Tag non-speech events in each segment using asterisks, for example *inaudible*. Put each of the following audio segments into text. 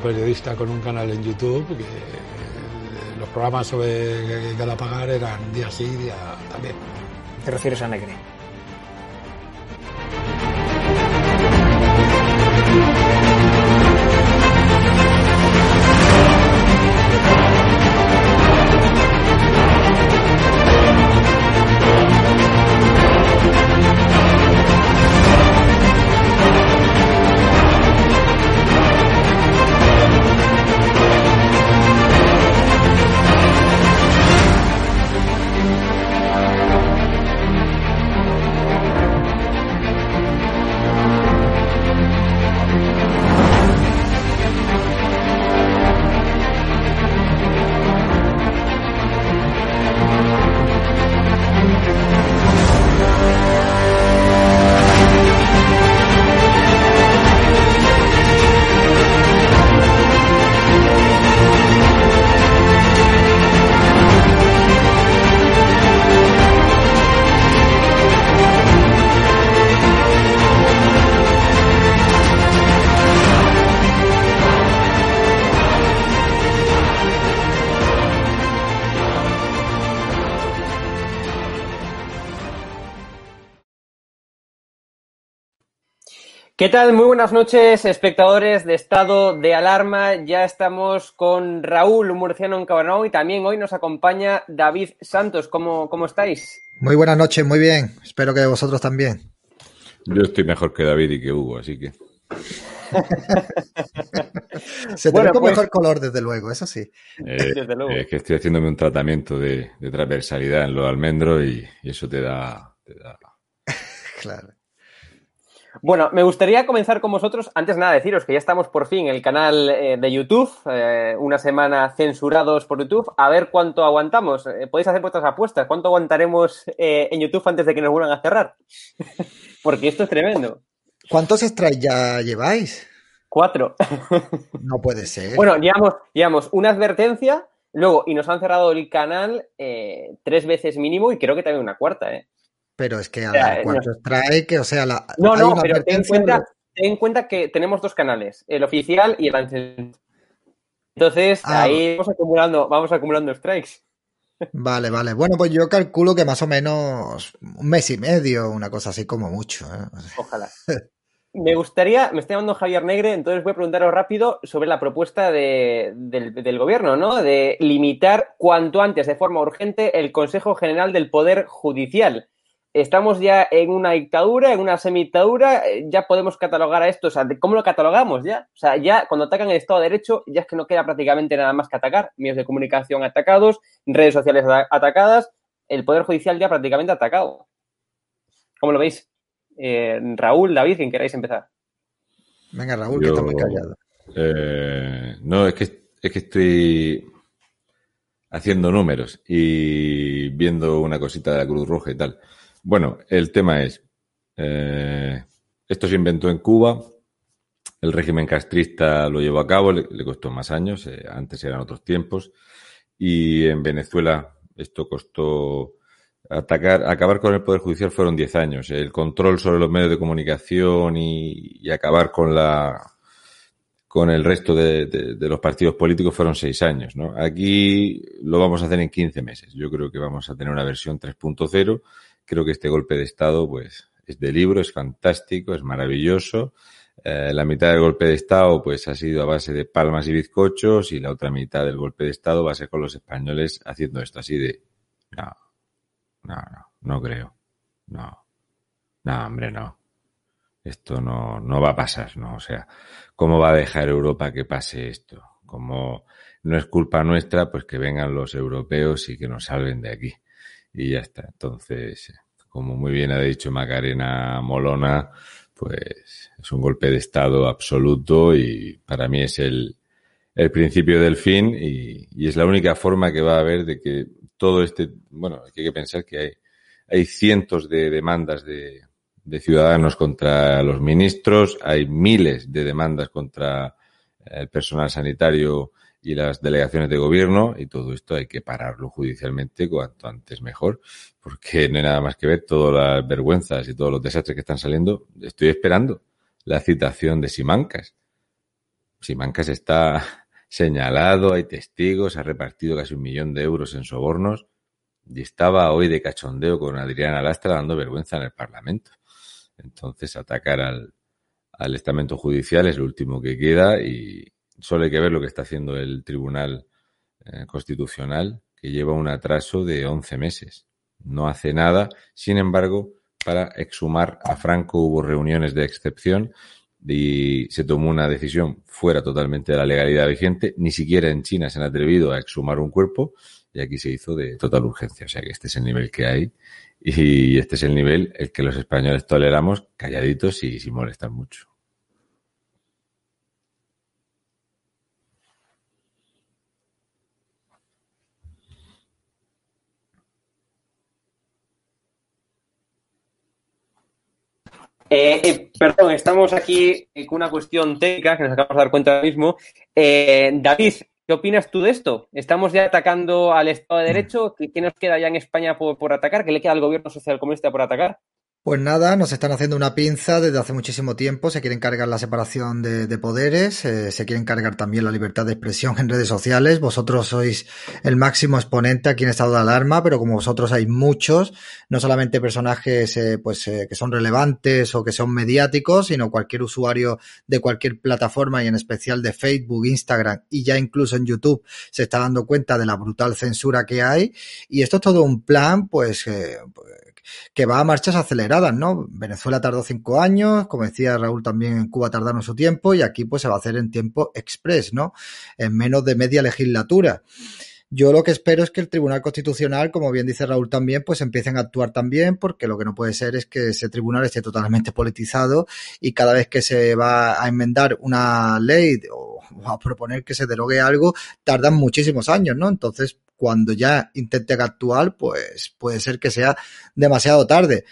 periodista con un canal en YouTube que los programas sobre Galapagar eran día sí, día también. ¿Te refieres a Negre? Tal? Muy buenas noches, espectadores de Estado de Alarma. Ya estamos con Raúl, un murciano en Cabanao, y también hoy nos acompaña David Santos. ¿Cómo, ¿Cómo estáis? Muy buenas noches, muy bien. Espero que vosotros también. Yo estoy mejor que David y que Hugo, así que. *laughs* Se te ve con pues- mejor color, desde luego, eso sí. Eh, *laughs* desde luego. Es que estoy haciéndome un tratamiento de, transversalidad en los almendros y, y eso te da... Te da... *laughs* claro. Bueno, me gustaría comenzar con vosotros. Antes nada, deciros que ya estamos por fin en el canal eh, de YouTube, eh, una semana censurados por YouTube. A ver cuánto aguantamos. Eh, podéis hacer vuestras apuestas. ¿Cuánto aguantaremos en YouTube antes de que nos vuelvan a cerrar? *laughs* Porque esto es tremendo. ¿Cuántos strikes ya lleváis? Cuatro. *laughs* no puede ser. Bueno, llevamos, llevamos una advertencia, luego, y nos han cerrado el canal tres veces mínimo y creo que también una cuarta, ¿eh? Pero es que a ver, ¿cuántos trae? Que, o sea, la, no, no, pero ten en, cuenta, ten en cuenta que tenemos dos canales, el oficial y el Entonces, ah, ahí vamos acumulando, vamos acumulando strikes. Vale, vale. Bueno, pues yo calculo que más o menos un mes y medio, una cosa así como mucho. ¿eh? Ojalá. *laughs* Me gustaría, me está llamando Javier Negre, entonces voy a preguntaros rápido sobre la propuesta de, del, del, gobierno, ¿no? De limitar cuanto antes, de forma urgente, el Consejo General del Poder Judicial estamos ya en una dictadura, en una semidictadura, eh, ya podemos catalogar a esto, o sea, ¿cómo lo catalogamos ya? O sea, ya cuando atacan el Estado de Derecho, ya es que no queda prácticamente nada más que atacar. Medios de comunicación atacados, redes sociales atacadas, el Poder Judicial ya prácticamente atacado. ¿Cómo lo veis? Eh, Raúl, David, quien queráis empezar. Venga, Raúl, que está muy callado. Eh, no, es que, es que estoy haciendo números y viendo una cosita de la Cruz Roja y tal. Bueno, el tema es, eh, esto se inventó en Cuba, el régimen castrista lo llevó a cabo, le, costó más años, eh, antes eran otros tiempos, y en Venezuela esto costó atacar, acabar con el Poder Judicial fueron 10 años. El control sobre los medios de comunicación y, acabar con la con el resto de, de, los partidos políticos fueron seis años. ¿no? Aquí lo vamos a hacer en 15 meses. Yo creo que vamos a tener una versión 3.0 Creo que este golpe de Estado, pues, es de libro, es fantástico, es maravilloso. Eh, la mitad del golpe de Estado, pues, ha sido a base de palmas y bizcochos y la otra mitad del golpe de Estado va a ser con los españoles haciendo esto así de, no, no, no, no creo. No, no, hombre, no. Esto no, no va a pasar, ¿no? O sea, ¿cómo va a dejar Europa que pase esto? Como no es culpa nuestra, pues que vengan los europeos y que nos salven de aquí y ya está. Entonces, como muy bien ha dicho Macarena Molona, pues es un golpe de Estado absoluto y para mí es el, el principio del fin y, y, es la única forma que va a haber de que todo este, bueno, hay que pensar que hay, hay cientos de demandas de, de ciudadanos contra los ministros, hay miles de demandas contra el personal sanitario y las delegaciones de gobierno y todo esto hay que pararlo judicialmente cuanto antes mejor porque no hay nada más que ver todas las vergüenzas y todos los desastres que están saliendo. Estoy esperando la citación de Simancas Simancas está *laughs* señalado, hay testigos, ha repartido casi un millón de euros en sobornos y estaba hoy de cachondeo con Adriana Lastra dando vergüenza en el Parlamento. Entonces, atacar al, al estamento judicial es lo último que queda y solo hay que ver lo que está haciendo el Tribunal eh, Constitucional, que lleva un atraso de 11 meses. No hace nada, sin embargo, para exhumar a Franco hubo reuniones de excepción y se tomó una decisión fuera totalmente de la legalidad vigente. Ni siquiera en China se han atrevido a exhumar un cuerpo y aquí se hizo de total urgencia. O sea que este es el nivel que hay y este es el nivel el que los españoles toleramos calladitos y sin molestar mucho. Eh, eh, perdón, estamos aquí con una cuestión técnica que nos acabamos de dar cuenta ahora mismo. Eh, David, ¿qué opinas tú de esto? ¿Estamos ya atacando al Estado de Derecho? ¿Qué, nos queda ya en España por, por atacar? ¿Qué le queda al gobierno social comunista por atacar? Pues nada, nos están haciendo una pinza desde hace muchísimo tiempo, se quieren cargar la separación de, poderes, eh, se quieren cargar también la libertad de expresión en redes sociales. Vosotros sois el máximo exponente aquí en estado de alarma, pero como vosotros hay muchos, no solamente personajes eh, pues eh, que son relevantes o que son mediáticos, sino cualquier usuario de cualquier plataforma y en especial de Facebook, Instagram y ya incluso en YouTube se está dando cuenta de la brutal censura que hay. Y esto es todo un plan, pues, pues que va a marchas aceleradas, ¿no? Venezuela tardó cinco años, como decía Raúl también en Cuba tardaron su tiempo y aquí pues se va a hacer en tiempo express, ¿no? En menos de media legislatura. Yo lo que espero es que el Tribunal Constitucional, como bien dice Raúl también, pues empiecen a actuar también, porque lo que no puede ser es que ese tribunal esté totalmente politizado y cada vez que se va a enmendar una ley o a proponer que se derogue algo, tardan muchísimos años, ¿no? Entonces, cuando ya intenten actuar, pues puede ser que sea demasiado tarde.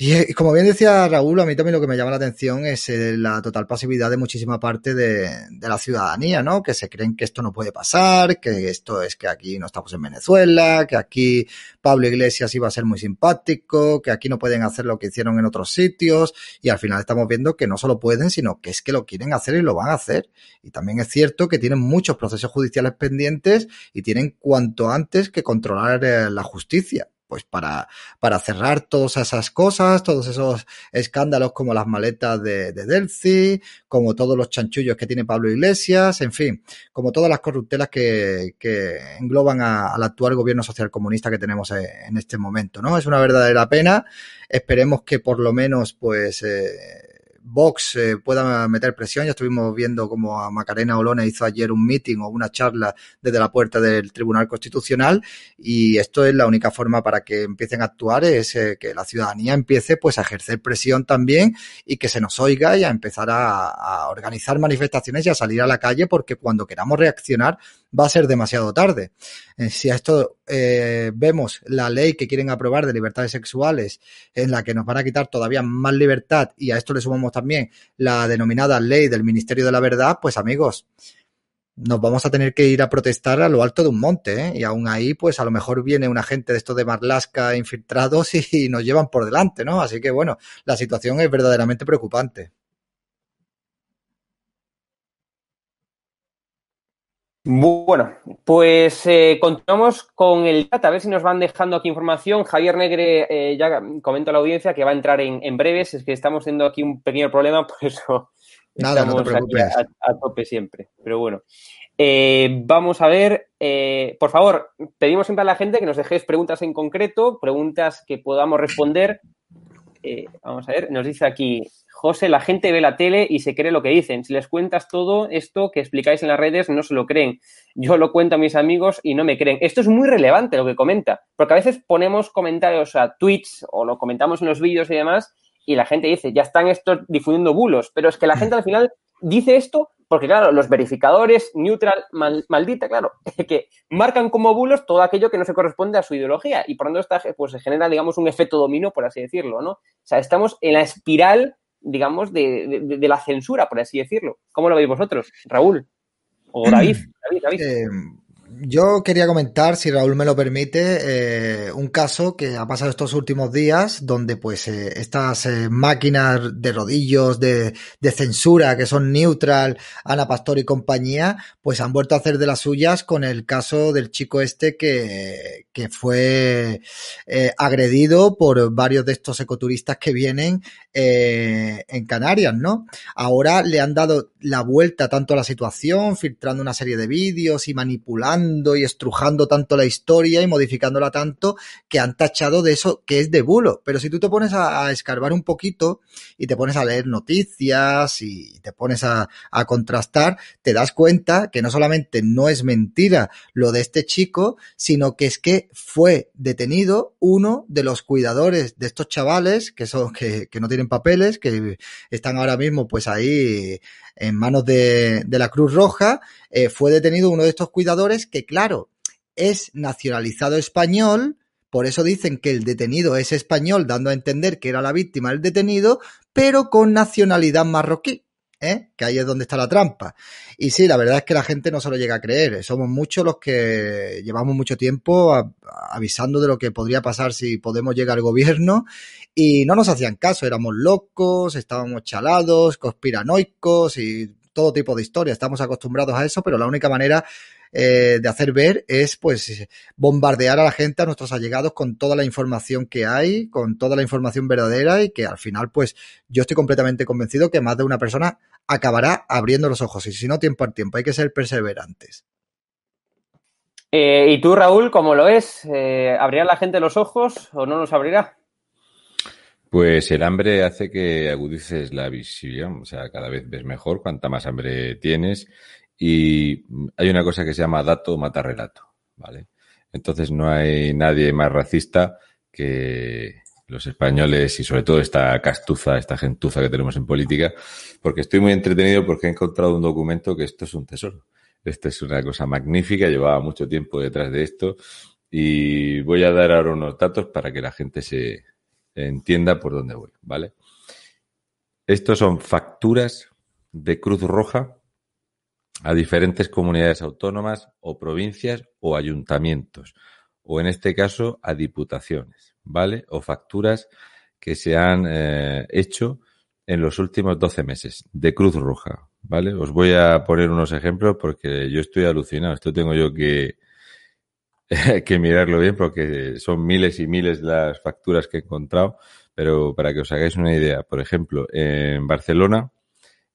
Y como bien decía Raúl, a mí también lo que me llama la atención es eh, la total pasividad de muchísima parte de, la ciudadanía, ¿no? Que se creen que esto no puede pasar, que esto es que aquí no estamos en Venezuela, que aquí Pablo Iglesias iba a ser muy simpático, que aquí no pueden hacer lo que hicieron en otros sitios y al final estamos viendo que no solo pueden, sino que es que lo quieren hacer y lo van a hacer. Y también es cierto que tienen muchos procesos judiciales pendientes y tienen cuanto antes que controlar eh, la justicia pues para, para cerrar todas esas cosas, todos esos escándalos como las maletas de, de como todos los chanchullos que tiene Pablo Iglesias, en fin, como todas las corruptelas que, que engloban al actual gobierno social comunista que tenemos en este momento, ¿no? Es una verdadera pena. Esperemos que por lo menos, pues, eh, Vox eh, pueda meter presión. Ya estuvimos viendo como a Macarena Olona hizo ayer un meeting o una charla desde la puerta del Tribunal Constitucional y esto es la única forma para que empiecen a actuar es eh, que la ciudadanía empiece pues a ejercer presión también y que se nos oiga y a empezar a organizar manifestaciones y a salir a la calle porque cuando queramos reaccionar va a ser demasiado tarde. Eh, si a esto eh, vemos la ley que quieren aprobar de libertades sexuales, en la que nos van a quitar todavía más libertad, y a esto le sumamos también la denominada ley del Ministerio de la Verdad, pues amigos, nos vamos a tener que ir a protestar a lo alto de un monte, ¿eh? y aún ahí, pues a lo mejor viene una gente de esto de Marlasca infiltrados *laughs* y nos llevan por delante, ¿no? Así que bueno, la situación es verdaderamente preocupante. Bueno, pues eh, continuamos con el chat, a ver si nos van dejando aquí información. Javier Negre eh, ya comenta a la audiencia que va a entrar en, breves, es que estamos teniendo aquí un pequeño problema, *laughs* por eso Nada, estamos no te a, tope siempre. Pero bueno, eh, vamos a ver, por favor, pedimos siempre a la gente que nos dejéis preguntas en concreto, preguntas que podamos responder. Vamos a ver, nos dice aquí José, la gente ve la tele y se cree lo que dicen. Si les cuentas todo esto que explicáis en las redes, no se lo creen. Yo lo cuento a mis amigos y no me creen. Esto es muy relevante lo que comenta, porque a veces ponemos comentarios a tweets o lo comentamos en los vídeos y demás, y la gente dice, ya están estos difundiendo bulos, pero es que la gente al final dice esto porque, claro, los verificadores, neutral, maldita, claro, *laughs* que marcan como bulos todo aquello que no se corresponde a su ideología y por lo tanto pues, se genera, digamos, un efecto dominó, por así decirlo, ¿no? O sea, estamos en la espiral digamos, de, de, la censura, por así decirlo. ¿Cómo lo veis vosotros, Raúl? O David. David, eh, yo quería comentar, si Raúl me lo permite, eh, un caso que ha pasado estos últimos días, donde pues eh, estas eh, máquinas de rodillos de, censura que son neutral, Ana Pastor y compañía, pues han vuelto a hacer de las suyas con el caso del chico este que, que fue agredido por varios de estos ecoturistas que vienen en Canarias, ¿no? Ahora le han dado la vuelta tanto a la situación, filtrando una serie de vídeos y manipulando y estrujando tanto la historia y modificándola tanto que han tachado de eso que es de bulo. Pero si tú te pones a, escarbar un poquito y te pones a leer noticias y te pones a, a contrastar, te das cuenta que no solamente no es mentira lo de este chico, sino que es que fue detenido uno de los cuidadores de estos chavales que son que, que no tienen papeles, que están ahora mismo pues ahí en manos de, la Cruz Roja, eh, fue detenido uno de estos cuidadores que, claro, es nacionalizado español, por eso dicen que el detenido es español, dando a entender que era la víctima el detenido, pero con nacionalidad marroquí. ¿Eh? que ahí es donde está la trampa. Y sí, la verdad es que la gente no se lo llega a creer. Somos muchos los que llevamos mucho tiempo avisando de lo que podría pasar si Podemos llegar al gobierno y no nos hacían caso. Éramos locos, estábamos chalados, conspiranoicos y todo tipo de historias. Estamos acostumbrados a eso, pero la única manera eh, de hacer ver es pues bombardear a la gente, a nuestros allegados con toda la información que hay, con toda la información verdadera y que al final pues yo estoy completamente convencido que más de una persona acabará abriendo los ojos y si no tiempo al tiempo, hay que ser perseverantes. Eh, ¿Y tú, Raúl, cómo lo es? Eh, ¿Abrirá la gente los ojos o no los abrirá? Pues el hambre hace que agudices la visión, o sea, cada vez ves mejor cuanta más hambre tienes y hay una cosa que se llama dato mata relato, ¿vale? Entonces no hay nadie más racista que los españoles y sobre todo esta castuza, esta gentuza que tenemos en política, porque estoy muy entretenido porque he encontrado un documento que esto es un tesoro. Esto es una cosa magnífica, llevaba mucho tiempo detrás de esto y voy a dar ahora unos datos para que la gente se entienda por dónde voy, ¿vale? Estos son facturas de Cruz Roja a diferentes comunidades autónomas o provincias o ayuntamientos, o en este caso a diputaciones, ¿vale? O facturas que se han eh, hecho en los últimos 12 meses de Cruz Roja, ¿vale? Os voy a poner unos ejemplos porque yo estoy alucinado. Esto tengo yo que, *laughs* que mirarlo bien porque son miles y miles las facturas que he encontrado, pero para que os hagáis una idea, por ejemplo, en Barcelona,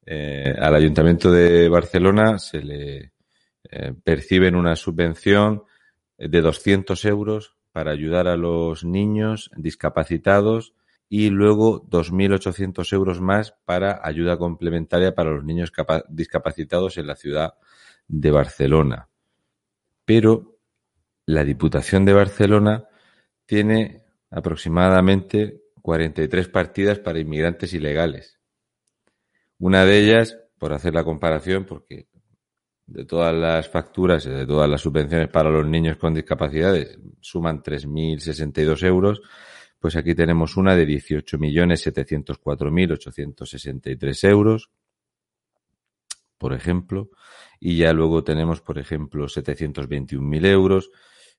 eh, al Ayuntamiento de Barcelona se le eh, perciben una subvención de 200 euros para ayudar a los niños discapacitados y luego 2.800 euros más para ayuda complementaria para los niños discapacitados en la ciudad de Barcelona. Pero la Diputación de Barcelona tiene aproximadamente 43 partidas para inmigrantes ilegales. Una de ellas, por hacer la comparación, porque de todas las facturas y de todas las subvenciones para los niños con discapacidades suman 3.062 euros, pues aquí tenemos una de 18.704.863 euros, por ejemplo, y ya luego tenemos, por ejemplo, 721.000 euros,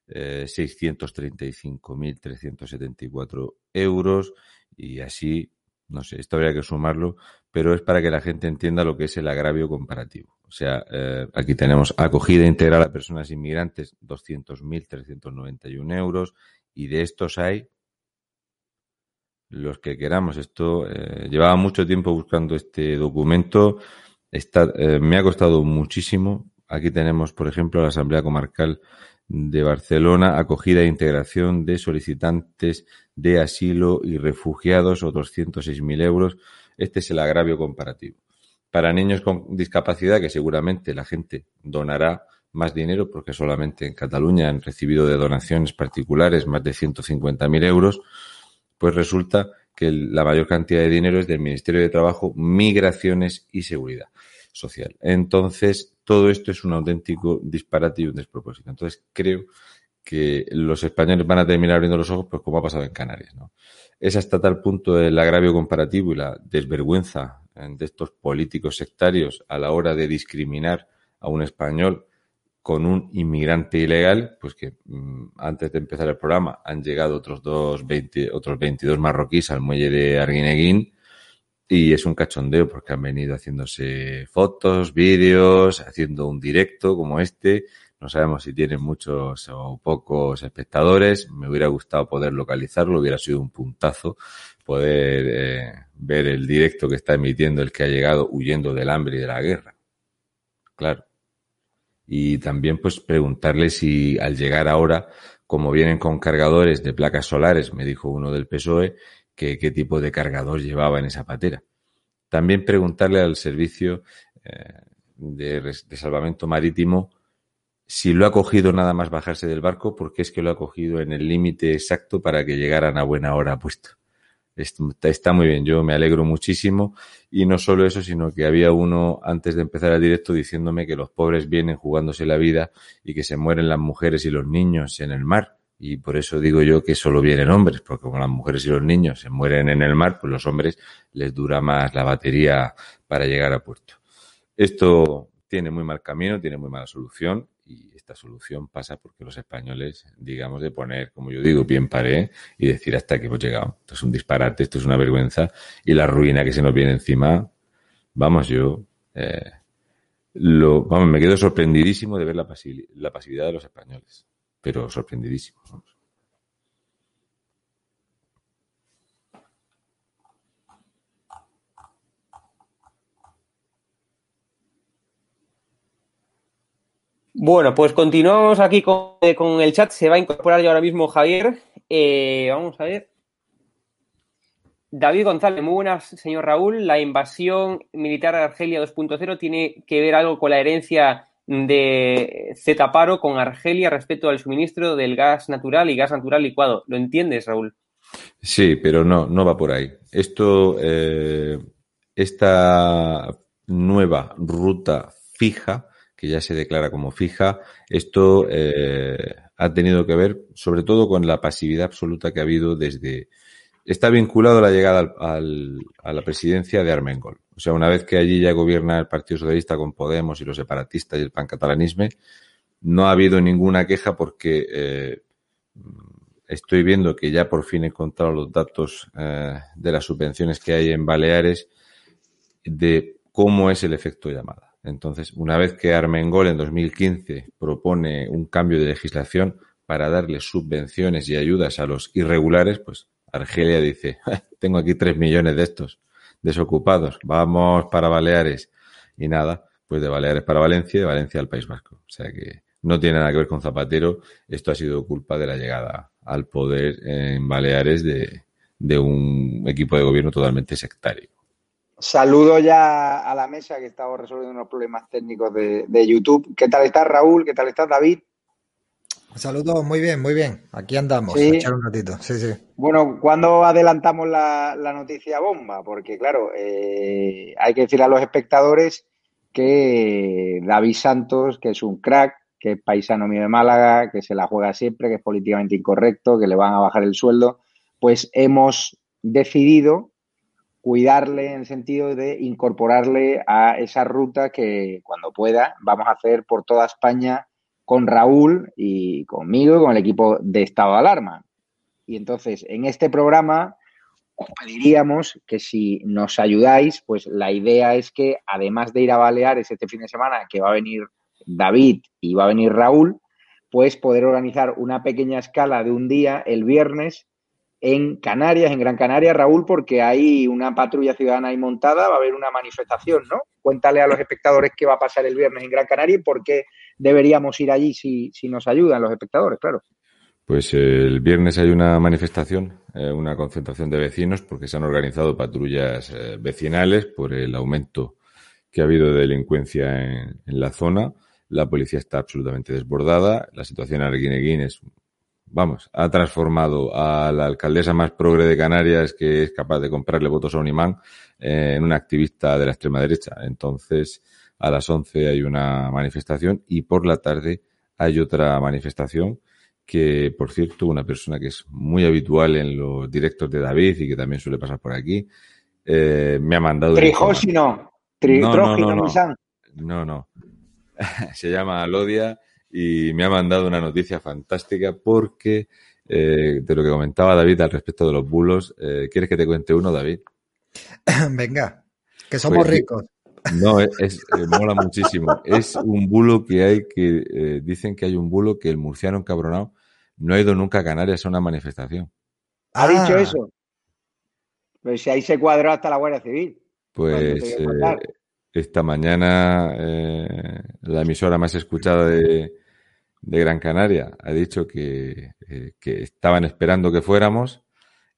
eh, 635.374 euros y así no sé, esto habría que sumarlo, pero es para que la gente entienda lo que es el agravio comparativo. O sea, eh, aquí tenemos acogida integral a personas inmigrantes, 200.391 euros, y de estos hay los que queramos. Esto eh, llevaba mucho tiempo buscando este documento, eh, me ha costado muchísimo. Aquí tenemos, por ejemplo, la Asamblea Comarcal de Barcelona, acogida e integración de solicitantes de asilo y refugiados, otros 106.000 euros. Este es el agravio comparativo. Para niños con discapacidad, que seguramente la gente donará más dinero, porque solamente en Cataluña han recibido de donaciones particulares más de 150.000 euros, pues resulta que la mayor cantidad de dinero es del Ministerio de Trabajo, Migraciones y Seguridad Social. Entonces, todo esto es un auténtico disparate y un despropósito. Entonces, creo que los españoles van a terminar abriendo los ojos, pues como ha pasado en Canarias. ¿no? Es hasta tal punto el agravio comparativo y la desvergüenza de estos políticos sectarios a la hora de discriminar a un español con un inmigrante ilegal, pues que mm, antes de empezar el programa han llegado otros dos, 20, otros 22 marroquíes al muelle de Arguineguín y es un cachondeo porque han venido haciéndose fotos, vídeos, haciendo un directo como este. No sabemos si tienen muchos o pocos espectadores. Me hubiera gustado poder localizarlo, hubiera sido un puntazo poder eh, ver el directo que está emitiendo el que ha llegado huyendo del hambre y de la guerra. Claro y también pues preguntarle si al llegar ahora, como vienen con cargadores de placas solares, me dijo uno del PSOE, que qué tipo de cargador llevaba en esa patera. También preguntarle al servicio eh, de, de salvamento marítimo si lo ha cogido nada más bajarse del barco, porque es que lo ha cogido en el límite exacto para que llegaran a buena hora puesto está muy bien, yo me alegro muchísimo y no solo eso, sino que había uno antes de empezar el directo diciéndome que los pobres vienen jugándose la vida y que se mueren las mujeres y los niños en el mar. Y por eso digo yo que solo vienen hombres, porque como las mujeres y los niños se mueren en el mar, pues los hombres les dura más la batería para llegar a puerto. Esto tiene muy mal camino, tiene muy mala solución y esta solución pasa porque los españoles, digamos, de poner, como yo digo, bien paré y decir hasta que hemos llegado. Esto es un disparate, esto es una vergüenza y la ruina que se nos viene encima, vamos, yo, eh, lo, vamos, me quedo sorprendidísimo de ver la, la pasividad de los españoles, pero sorprendidísimo. Bueno, pues continuamos aquí con, el chat. Se va a incorporar ya ahora mismo Javier. Eh, vamos a ver. David González, muy buenas, señor Raúl. La invasión militar de Argelia 2.0 tiene que ver algo con la herencia de Z Paro con Argelia respecto al suministro del gas natural y gas natural licuado. ¿Lo entiendes, Raúl? Sí, pero no, no va por ahí. Esto, eh, esta nueva ruta fija que ya se declara como fija. Esto eh, ha tenido que ver sobre todo con la pasividad absoluta que ha habido desde... Está vinculado a la llegada al, a la presidencia de Armengol. O sea, una vez que allí ya gobierna el Partido Socialista con Podemos y los separatistas y el pancatalanismo, no ha habido ninguna queja porque eh, estoy viendo que ya por fin he encontrado los datos eh, de las subvenciones que hay en Baleares de cómo es el efecto llamada. Entonces, una vez que Armengol en 2015 propone un cambio de legislación para darle subvenciones y ayudas a los irregulares, pues Argelia dice, tengo aquí tres millones de estos desocupados, vamos para Baleares. Y nada, pues de Baleares para Valencia y de Valencia al País Vasco. O sea que no tiene nada que ver con Zapatero, esto ha sido culpa de la llegada al poder en Baleares de, de un equipo de gobierno totalmente sectario. Saludo ya a la mesa que estamos resolviendo unos problemas técnicos de, YouTube. ¿Qué tal estás, Raúl? ¿Qué tal estás, David? Saludos, muy bien, muy bien. Aquí andamos, ¿Sí? echar un ratito. Sí, sí. Bueno, ¿cuándo adelantamos la, noticia bomba? Porque, claro, eh, hay que decir a los espectadores que David Santos, que es un crack, que es paisano mío de Málaga, que se la juega siempre, que es políticamente incorrecto, que le van a bajar el sueldo, pues hemos decidido cuidarle en el sentido de incorporarle a esa ruta que cuando pueda vamos a hacer por toda España con Raúl y conmigo y con el equipo de estado de alarma. Y entonces, en este programa os pediríamos que si nos ayudáis, pues la idea es que además de ir a Baleares este fin de semana, que va a venir David y va a venir Raúl, pues poder organizar una pequeña escala de un día el viernes en Canarias, en Gran Canaria, Raúl, porque hay una patrulla ciudadana ahí montada, va a haber una manifestación, ¿no? Cuéntale a los espectadores qué va a pasar el viernes en Gran Canaria y por qué deberíamos ir allí si, si nos ayudan los espectadores, claro. Pues el viernes hay una manifestación, eh, una concentración de vecinos, porque se han organizado patrullas eh, vecinales por el aumento que ha habido de delincuencia en, la zona. La policía está absolutamente desbordada. La situación en Arguineguín es vamos, ha transformado a la alcaldesa más progre de Canarias, que es capaz de comprarle votos a un imán, eh, en una activista de la extrema derecha. Entonces, a las 11 hay una manifestación y por la tarde hay otra manifestación que, por cierto, una persona que es muy habitual en los directos de David y que también suele pasar por aquí, eh, me ha mandado... Trijósino. no, no, no, no, no. *laughs* Se llama Lodia y me ha mandado una noticia fantástica porque eh, de lo que comentaba David al respecto de los bulos, eh, ¿quieres que te cuente uno, David? *clears throat* Venga, que somos Pues, ricos. No, es, *laughs* es- eh, mola muchísimo. Es un bulo que hay que, eh, dicen que hay un bulo que el murciano encabronado no ha ido nunca a Canarias a una manifestación. ¿Ha Ah, dicho eso? Pues si ahí se cuadró hasta la Guardia Civil. Pues eh, esta mañana eh, la emisora más escuchada de, de Gran Canaria ha dicho que, eh, que estaban esperando que fuéramos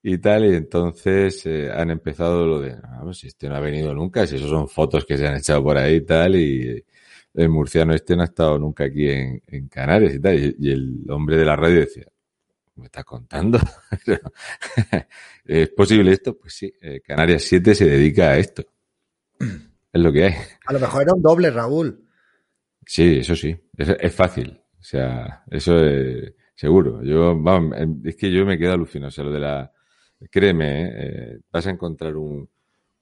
y tal, y entonces eh, han empezado lo de, "Ah, pues si este no ha venido nunca, si eso son fotos que se han echado por ahí y tal, y el murciano este no ha estado nunca aquí en, en Canarias y tal, y, y el hombre de la radio decía, ¿me estás contando? *laughs* *laughs* ¿Es posible esto? Pues sí, eh, Canarias 7 se dedica a esto. Es lo que hay. A lo mejor era un doble, Raúl. Sí, eso sí, es, es fácil. O sea, eso es seguro. Yo, vamos, em, es que yo me quedo alucinado. O sea, lo de la, créeme, eh, eh, vas a encontrar un,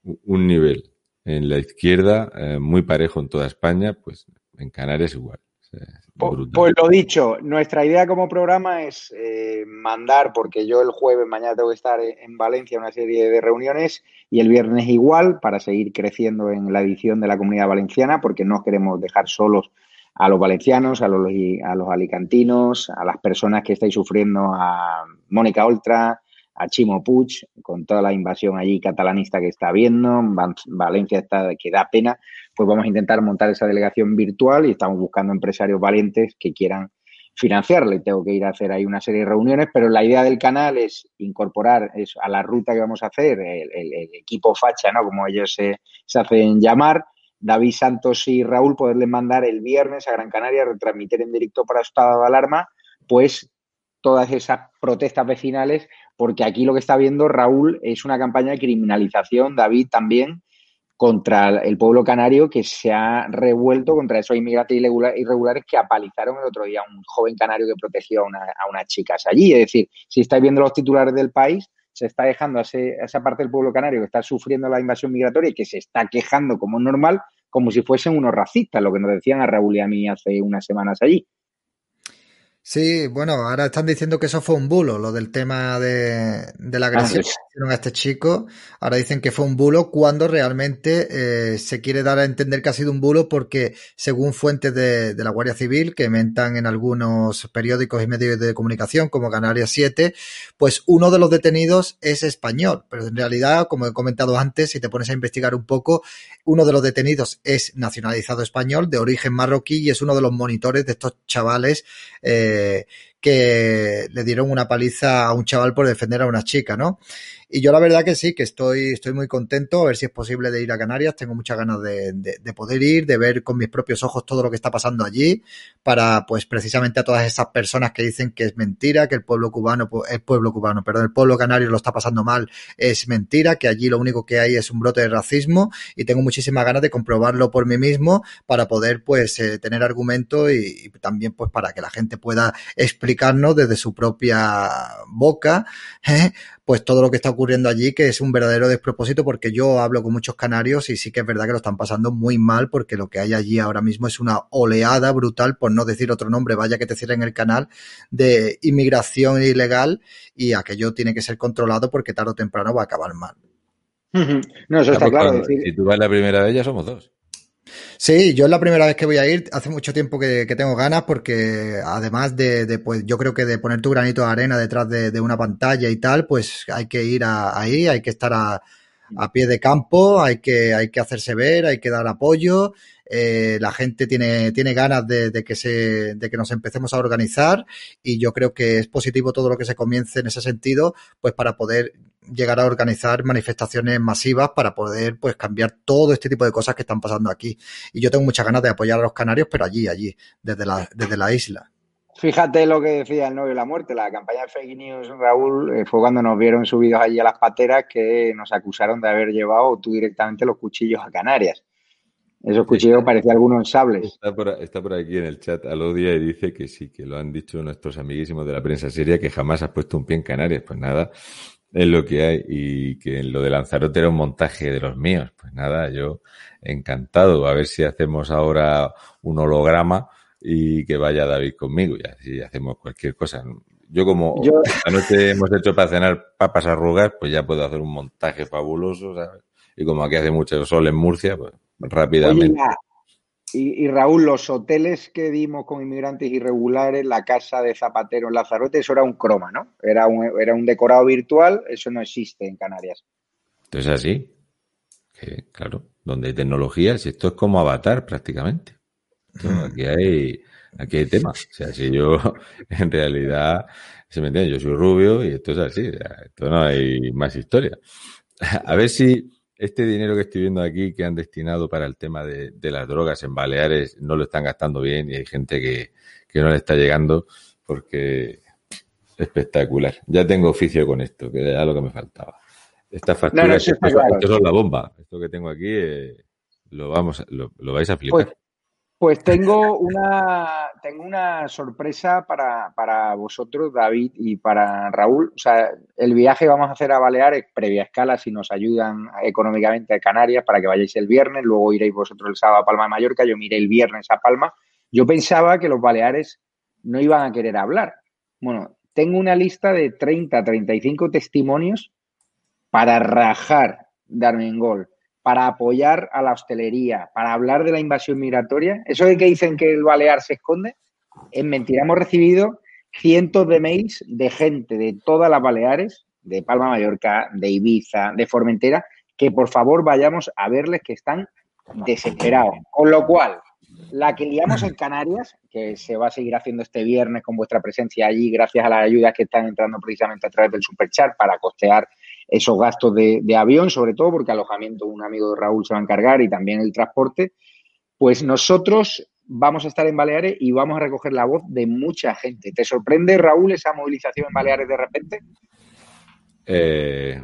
un nivel en la izquierda eh, muy parejo en toda España, pues en Canarias igual. O sea, es Pues, pues lo dicho, nuestra idea como programa es eh, mandar, porque yo el jueves, mañana tengo que estar en Valencia, una serie de reuniones y el viernes igual para seguir creciendo en la edición de la comunidad valenciana, porque no queremos dejar solos a los valencianos, a los, a los alicantinos, a las personas que estáis sufriendo, a Mónica Oltra, a Chimo Puig, con toda la invasión allí catalanista que está habiendo, Valencia está que da pena, pues vamos a intentar montar esa delegación virtual y estamos buscando empresarios valientes que quieran financiarla y tengo que ir a hacer ahí una serie de reuniones, pero la idea del canal es incorporar eso a la ruta que vamos a hacer, el- el equipo facha, ¿no? Como ellos se, se hacen llamar, David Santos y Raúl poderles mandar el viernes a Gran Canaria, retransmitir en directo para estado de alarma, pues todas esas protestas vecinales, porque aquí lo que está viendo Raúl es una campaña de criminalización, David también, contra el pueblo canario que se ha revuelto contra esos inmigrantes irregula- irregulares que apalizaron el otro día a un joven canario que protegió a, una, a unas chicas allí. Es decir, si estáis viendo los titulares del país, se está dejando a, ese- a esa parte del pueblo canario que está sufriendo la invasión migratoria y que se está quejando como normal, como si fuesen unos racistas, lo que nos decían a Raúl y a mí hace unas semanas allí. Sí, bueno, ahora están diciendo que eso fue un bulo, lo del tema de, de la agresión sí. que hicieron a este chico. Ahora dicen que fue un bulo cuando realmente eh, se quiere dar a entender que ha sido un bulo porque, según fuentes de, de la Guardia Civil que mentan en algunos periódicos y medios de comunicación como Canarias 7, pues uno de los detenidos es español. Pero en realidad, como he comentado antes, si te pones a investigar un poco, uno de los detenidos es nacionalizado español, de origen marroquí, y es uno de los monitores de estos chavales eh, que le dieron una paliza a un chaval por defender a una chica, ¿no? Y yo la verdad que sí, que estoy, estoy muy contento, a ver si es posible de ir a Canarias, tengo muchas ganas de, de, de poder ir, de ver con mis propios ojos todo lo que está pasando allí, para pues precisamente a todas esas personas que dicen que es mentira, que el pueblo cubano, el pueblo cubano, perdón, el pueblo canario lo está pasando mal, es mentira, que allí lo único que hay es un brote de racismo y tengo muchísimas ganas de comprobarlo por mí mismo para poder pues eh, tener argumento y, y también pues para que la gente pueda explicarnos desde su propia boca ¿eh? Pues todo lo que está ocurriendo allí, que es un verdadero despropósito, porque yo hablo con muchos canarios y sí que es verdad que lo están pasando muy mal, porque lo que hay allí ahora mismo es una oleada brutal, por no decir otro nombre, vaya que te cierren el canal, de inmigración ilegal y aquello tiene que ser controlado porque tarde o temprano va a acabar mal. No, eso está claro. decir, Si tú vas la primera vez, ya somos dos. Sí, yo es la primera vez que voy a ir, hace mucho tiempo que, tengo ganas porque además de, de, pues yo creo que de poner tu granito de arena detrás de, de una pantalla y tal, pues hay que ir a- ahí, hay que estar a, a pie de campo, hay que, hay que hacerse ver, hay que dar apoyo, eh, la gente tiene, tiene ganas de, de que se, de que nos empecemos a organizar y yo creo que es positivo todo lo que se comience en ese sentido, pues para poder llegar a organizar manifestaciones masivas para poder pues cambiar todo este tipo de cosas que están pasando aquí. Y yo tengo muchas ganas de apoyar a los canarios, pero allí, allí, desde la, desde la isla. Fíjate lo que decía el novio de la muerte, la campaña de fake news, Raúl, eh, fue cuando nos vieron subidos allí a las pateras que nos acusaron de haber llevado tú directamente los cuchillos a Canarias. Esos cuchillos parecían algunos sables. Está por, está por aquí en el chat Alodia y dice que sí, que lo han dicho nuestros amiguísimos de la prensa seria, que jamás has puesto un pie en Canarias. Pues nada, es lo que hay. Y que lo de Lanzarote era un montaje de los míos. Pues nada, yo encantado. A ver si hacemos ahora un holograma y que vaya David conmigo y así hacemos cualquier cosa. Yo como anoche hemos hecho para cenar papas arrugas, pues ya puedo hacer un montaje fabuloso, ¿sabes? Y como aquí hace mucho sol en Murcia, pues rápidamente. y, Raúl, los hoteles que dimos con inmigrantes irregulares, la casa de Zapatero en Lazarote, eso era un croma, ¿no? Era un, era un decorado virtual, eso no existe en Canarias. Entonces así, que claro, donde hay tecnologías, esto es como avatar prácticamente. *laughs* aquí hay aquí hay temas. O sea, si yo *laughs* en realidad, se me entiende, yo soy rubio y esto es así, esto no hay más historia. *laughs* A ver si este dinero que estoy viendo aquí que han destinado para el tema de, las drogas en Baleares no lo están gastando bien y hay gente que, no le está llegando porque espectacular. Ya tengo oficio con esto, que era lo que me faltaba. Esta factura, esto, es la bomba. Esto que tengo aquí eh, lo vamos, lo, vais a flipar. Pues, pues tengo una, tengo una sorpresa para, para, vosotros, David, y para Raúl. O sea, el viaje vamos a hacer a Baleares previa escala si nos ayudan económicamente a Canarias para que vayáis el viernes, luego iréis vosotros el sábado a Palma de Mallorca, yo miré el viernes a Palma. Yo pensaba que los Baleares no iban a querer hablar. Bueno, tengo una lista de 30, 35 testimonios para rajar Gol para apoyar a la hostelería, para hablar de la invasión migratoria. Eso de que dicen que el Balear se esconde, es mentira. Hemos recibido cientos de mails de gente de todas las Baleares, de Palma Mallorca, de Ibiza, de Formentera, que por favor vayamos a verles que están desesperados. Con lo cual, la que liamos en Canarias, que se va a seguir haciendo este viernes con vuestra presencia allí, gracias a las ayudas que están entrando precisamente a través del Superchat para costear esos gastos de, avión, sobre todo porque alojamiento un amigo de Raúl se va a encargar y también el transporte, pues nosotros vamos a estar en Baleares y vamos a recoger la voz de mucha gente. ¿Te sorprende, Raúl, esa movilización en Baleares de repente? Eh...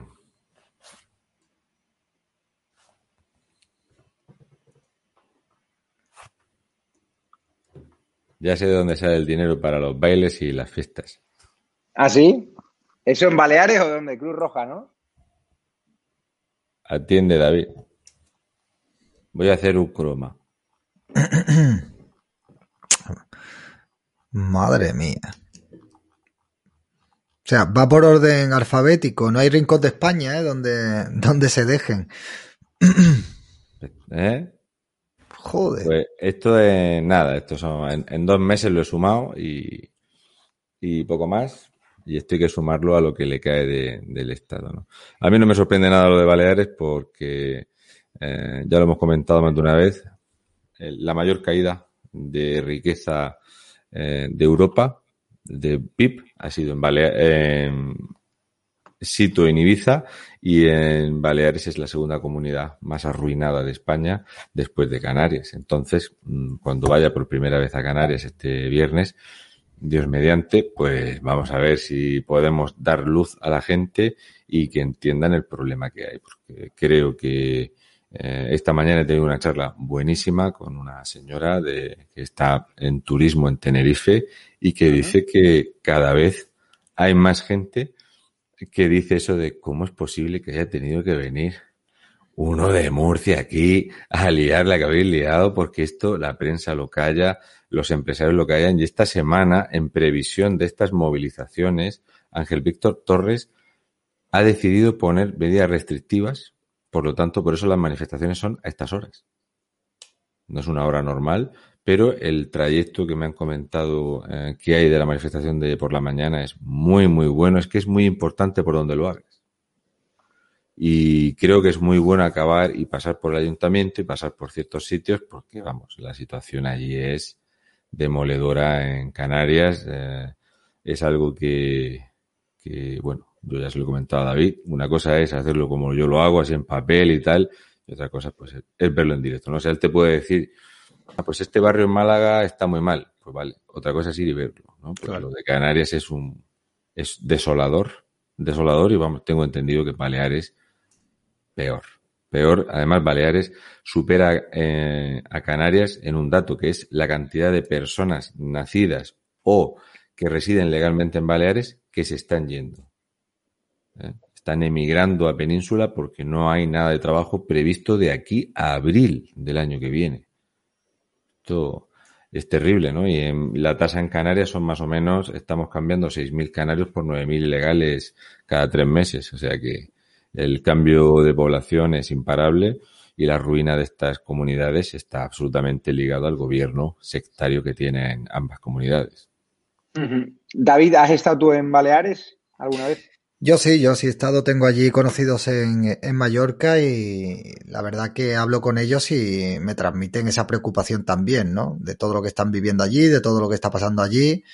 Ya sé de dónde sale el dinero para los bailes y las fiestas. ¿Ah, sí? ¿Eso en Baleares o donde? Cruz Roja, ¿no? Atiende, David. Voy a hacer un croma. *clears throat* Madre mía. O sea, va por orden alfabético. No hay rincón de España, ¿eh? Donde, donde se dejen. *clears throat* ¿Eh? Joder. Pues esto es nada. Esto son, en, dos meses lo he sumado y, y poco más y esto hay que sumarlo a lo que le cae del Estado. ¿no? A mí no me sorprende nada lo de Baleares porque eh, ya lo hemos comentado más de una vez, la mayor caída de riqueza eh, de Europa, de PIB, ha sido en Baleares, Sito en Ibiza y en Baleares es la segunda comunidad más arruinada de España después de Canarias. Entonces, mm, cuando vaya por primera vez a Canarias este viernes, Dios mediante, pues vamos a ver si podemos dar luz a la gente y que entiendan el problema que hay, porque creo que eh, esta mañana he tenido una charla buenísima con una señora de, que está en turismo en Tenerife y que dice que cada vez hay más gente que dice eso de cómo es posible que haya tenido que venir uno de Murcia aquí a liar la que habéis liado porque esto la prensa lo calla, los empresarios lo callan y esta semana, en previsión de estas movilizaciones, Ángel Víctor Torres ha decidido poner medidas restrictivas, por lo tanto, por eso las manifestaciones son a estas horas. No es una hora normal, pero el trayecto que me han comentado eh, que hay de la manifestación de por la mañana es muy, muy bueno. Es que es muy importante por donde lo hagas. Y creo que es muy bueno acabar y pasar por el ayuntamiento y pasar por ciertos sitios porque, vamos, la situación allí es demoledora en Canarias. Eh, es algo que, que, bueno, yo ya se lo he comentado a David. Una cosa es hacerlo como yo lo hago, así en papel y tal. Y otra cosa, pues, es verlo en directo. ¿no? O sea, él te puede decir, ah, pues este barrio en Málaga está muy mal. Pues vale. Otra cosa es ir y verlo, ¿no? Porque lo de Canarias es un, es desolador, desolador y vamos, tengo entendido que Baleares peor. Peor, además, Baleares supera eh, a Canarias en un dato que es la cantidad de personas nacidas o que residen legalmente en Baleares que se están yendo. ¿eh? Están emigrando a Península porque no hay nada de trabajo previsto de aquí a abril del año que viene. Esto es terrible, ¿no? Y en, la tasa en Canarias son más o menos, estamos cambiando 6.000 canarios por 9.000 ilegales cada tres meses. O sea que el cambio de población es imparable y la ruina de estas comunidades está absolutamente ligado al gobierno sectario que tienen ambas comunidades. David, ¿has estado tú en Baleares alguna vez? Yo sí, yo sí he estado, tengo allí conocidos en, en Mallorca y la verdad que hablo con ellos y me transmiten esa preocupación también, ¿no? De todo lo que están viviendo allí, de todo lo que está pasando allí.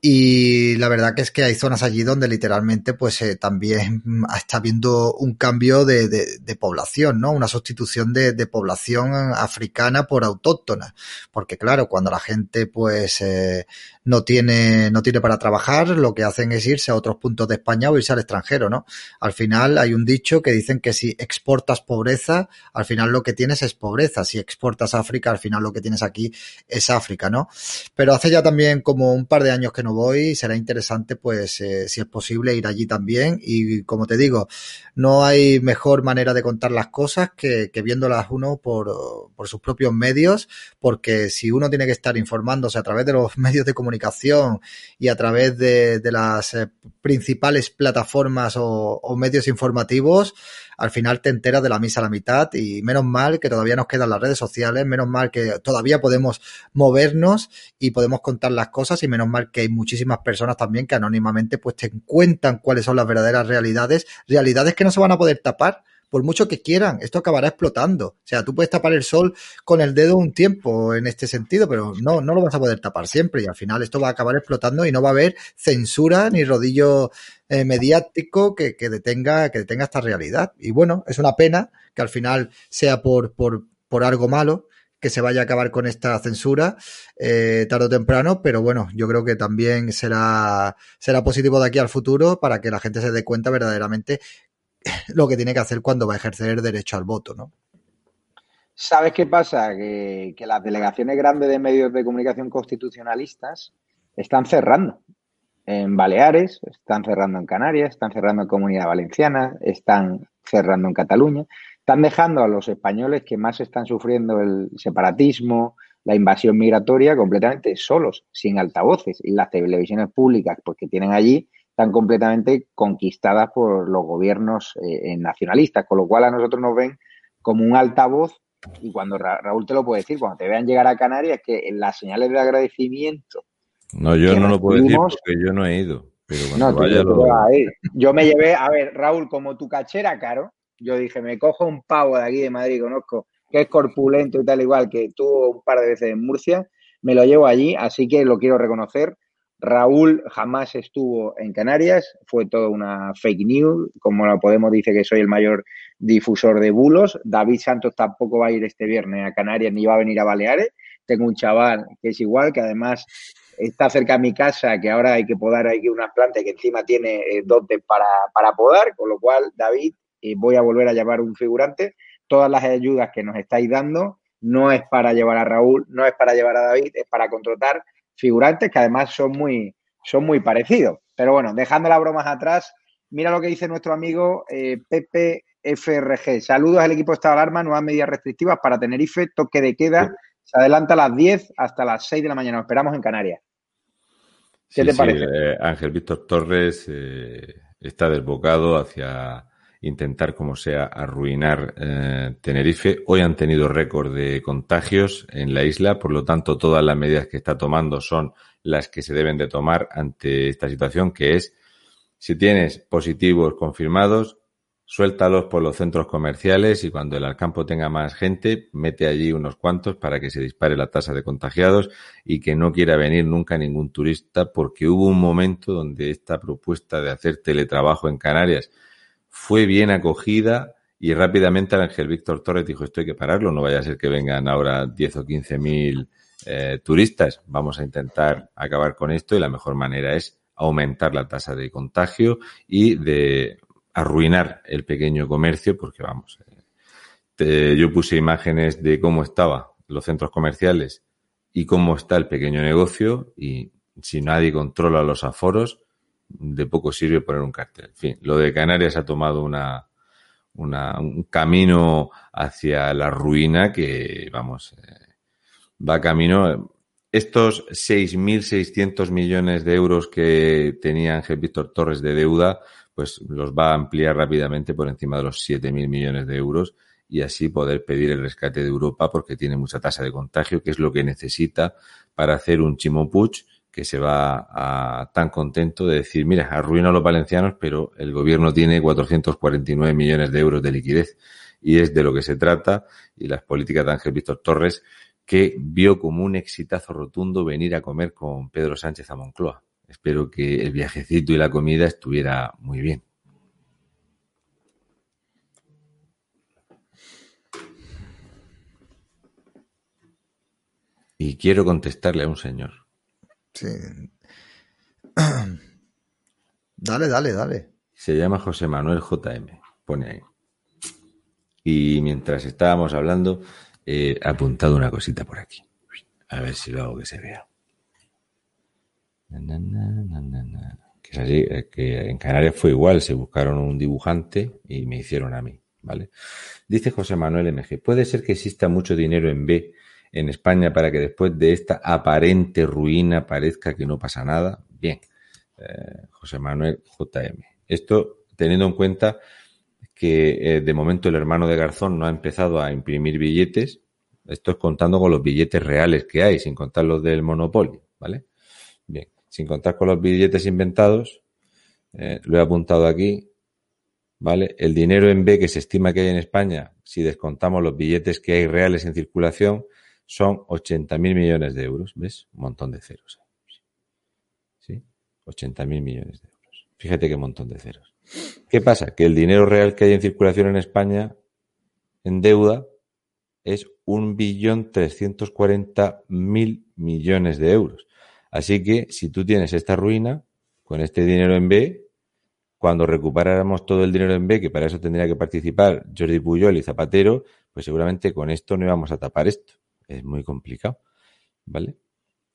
Y la verdad que es que hay zonas allí donde literalmente pues eh, también *laughs* está habiendo un cambio de, población, ¿no? Una sustitución de, de, población africana por autóctona. Porque claro, cuando la gente pues eh, no tiene, no tiene para trabajar, lo que hacen es irse a otros puntos de España o irse al extranjero, ¿no? Al final hay un dicho que dicen que si exportas pobreza, al final lo que tienes es pobreza. Si exportas África, al final lo que tienes aquí es África, ¿no? Pero hace ya también como un par de años que no voy, será interesante, pues, eh, si es posible, ir allí también. Y como te digo, no hay mejor manera de contar las cosas que, que viéndolas uno por, por sus propios medios, porque si uno tiene que estar informándose a través de los *laughs* medios de comunicación, y a través de, las eh, principales plataformas o, o, medios informativos, al final te enteras de la misa a la mitad y menos mal que todavía nos quedan las redes sociales, menos mal que todavía podemos movernos y podemos contar las cosas y menos mal que hay muchísimas personas también que anónimamente pues te cuentan cuáles son las verdaderas realidades, realidades que no se van a poder tapar por mucho que quieran, esto acabará explotando. O sea, tú puedes tapar el sol con el dedo un tiempo en este sentido, pero no, no lo vas a poder tapar siempre y al final esto va a acabar explotando y no va a haber censura ni rodillo eh, mediático que, que, detenga, que detenga esta realidad. Y bueno, es una pena que al final sea por, por, por algo malo, que se vaya a acabar con esta censura eh, tarde o temprano, pero bueno, yo creo que también será, será positivo de aquí al futuro para que la gente se dé cuenta verdaderamente *laughs* lo que tiene que hacer cuando va a ejercer el derecho al voto, ¿no? ¿Sabes qué pasa? Que, las delegaciones grandes de medios de comunicación constitucionalistas están cerrando. En Baleares, están cerrando en Canarias, están cerrando en Comunidad Valenciana, están cerrando en Cataluña. Están dejando a los españoles que más están sufriendo el separatismo, la invasión migratoria, completamente solos, sin altavoces. Y las televisiones públicas, pues que tienen allí, están completamente conquistadas por los gobiernos eh, nacionalistas, con lo cual a nosotros nos ven como un altavoz y cuando Ra Raúl te lo puede decir, cuando te vean llegar a Canarias, que las señales de agradecimiento. No, yo no lo puedo decir porque yo no he ido. Pero no, vaya lo... Yo me llevé, a ver, Raúl, como tu cachera caro, yo dije, me cojo un pavo de aquí de Madrid, conozco, que es corpulento y tal igual, que tuvo un par de veces en Murcia, me lo llevo allí, así que lo quiero reconocer. Raúl jamás estuvo en Canarias, fue toda una fake news, como la Podemos dice que soy el mayor difusor de bulos. David Santos tampoco va a ir este viernes a Canarias ni va a venir a Baleares. Tengo un chaval que es igual, que además está cerca de mi casa, que ahora hay que podar aquí unas plantas que encima tiene eh, dotes para, para podar, con lo cual, David, eh, voy a volver a llamar un figurante. Todas las ayudas que nos estáis dando no es para llevar a Raúl, no es para llevar a David, es para contratar figurantes que además son muy, son muy parecidos. Pero bueno, dejando las bromas atrás, mira lo que dice nuestro amigo eh, Pepe FRG. Saludos al equipo de estado de alarma, nuevas medidas restrictivas para Tenerife, toque de queda. Se adelanta a las 10 hasta las 6 de la mañana. Nos esperamos en Canarias. ¿Qué sí, te parece? Sí, eh, Ángel Víctor Torres eh, está desbocado hacia intentar, como sea, arruinar eh, Tenerife. Hoy han tenido récord de contagios en la isla, por lo tanto, todas las medidas que está tomando son las que se deben de tomar ante esta situación, que es, si tienes positivos confirmados, suéltalos por los centros comerciales y cuando el Alcampo tenga más gente, mete allí unos cuantos para que se dispare la tasa de contagiados y que no quiera venir nunca ningún turista porque hubo un momento donde esta propuesta de hacer teletrabajo en Canarias fue bien acogida y rápidamente Ángel Víctor Torres dijo esto hay que pararlo, no vaya a ser que vengan ahora 10 o 15 mil eh, turistas, vamos a intentar acabar con esto y la mejor manera es aumentar la tasa de contagio y de arruinar el pequeño comercio porque vamos, eh, te, yo puse imágenes de cómo estaba los centros comerciales y cómo está el pequeño negocio y si nadie controla los aforos, de poco sirve poner un cartel. En fin, lo de Canarias ha tomado una, un camino hacia la ruina que, vamos, eh, va camino. estos 6.600 millones de euros que tenía Ángel Víctor Torres de deuda, pues los va a ampliar rápidamente por encima de los 7.000 millones de euros y así poder pedir el rescate de Europa porque tiene mucha tasa de contagio, que es lo que necesita para hacer un chimopuch que se va tan contento de decir, mira, arruino a los valencianos, pero el gobierno tiene 449 millones de euros de liquidez. Y es de lo que se trata y las políticas de Ángel Víctor Torres, que vio como un exitazo rotundo venir a comer con Pedro Sánchez a Moncloa. Espero que el viajecito y la comida estuviera muy bien. Y quiero contestarle a un señor. Sí. *clears throat* Dale, dale, dale. Se llama José Manuel JM. Pone ahí. Y mientras estábamos hablando, he apuntado una cosita por aquí. A ver si lo hago que se vea. Que es así, que en Canarias fue igual, se buscaron un dibujante y me hicieron a mí, ¿vale? Dice José Manuel MG, puede ser que exista mucho dinero en B en España para que después de esta aparente ruina parezca que no pasa nada. Bien, eh, José Manuel JM. Esto teniendo en cuenta que eh, de momento el hermano de Garzón no ha empezado a imprimir billetes. Esto es contando con los billetes reales que hay, sin contar los del monopolio, ¿vale? Bien, sin contar con los billetes inventados, eh, lo he apuntado aquí, ¿vale? El dinero en B que se estima que hay en España, si descontamos los billetes que hay reales en circulación, son 80.000 millones de euros. ¿Ves? Un montón de ceros. ¿Sí? 80.000 millones de euros. Fíjate qué montón de ceros. ¿Qué pasa? Que el dinero real que hay en circulación en España en deuda es 1.340.000 millones de euros. Así que si tú tienes esta ruina, con este dinero en B, cuando recuperáramos todo el dinero en B, que para eso tendría que participar Jordi Puyol y Zapatero, pues seguramente con esto no íbamos a tapar esto es muy complicado, ¿vale?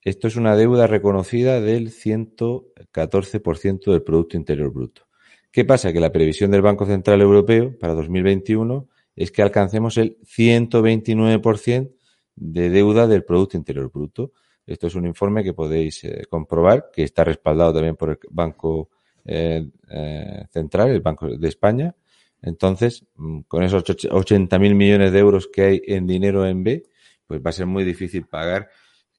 Esto es una deuda reconocida del 114% del Producto Interior Bruto. ¿Qué pasa? Que la previsión del Banco Central Europeo para 2021 es que alcancemos el 129% de deuda del Producto Interior Bruto. Esto es un informe que podéis eh, comprobar, que está respaldado también por el Banco eh, eh, Central, el Banco de España. Entonces, mm, con esos 80.000 millones de euros que hay en dinero en B, pues va a ser muy difícil pagar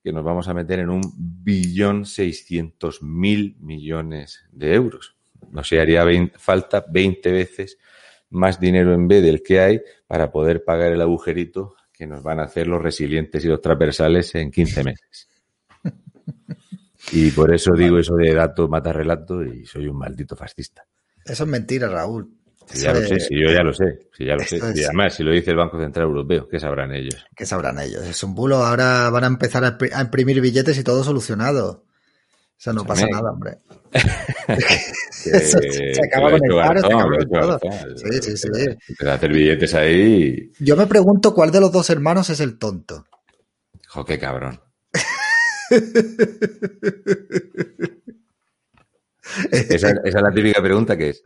que nos vamos a meter en un billón seiscientos mil millones de euros. No sé, haría falta 20 veces más dinero en B del que hay para poder pagar el agujerito que nos van a hacer los resilientes y los transversales en 15 meses. Y por eso digo eso de dato mata relato y soy un maldito fascista. Eso es mentira, Raúl. Si ya lo sé, si yo ya lo sé, si ya lo sé. Y además, si lo dice el Banco Central Europeo, ¿qué sabrán ellos? ¿Qué sabrán ellos? Es un bulo. Ahora van a empezar a imprimir billetes y todo solucionado. O sea, no pasa nada, hombre. *laughs* *laughs* se, acaba con el paro, se acaba con todo. Sí, sí, sí. Empezar a hacer billetes ahí. Yo me pregunto cuál de los dos hermanos es el tonto. Jo, qué cabrón. *laughs* esa, esa, es la típica pregunta que es,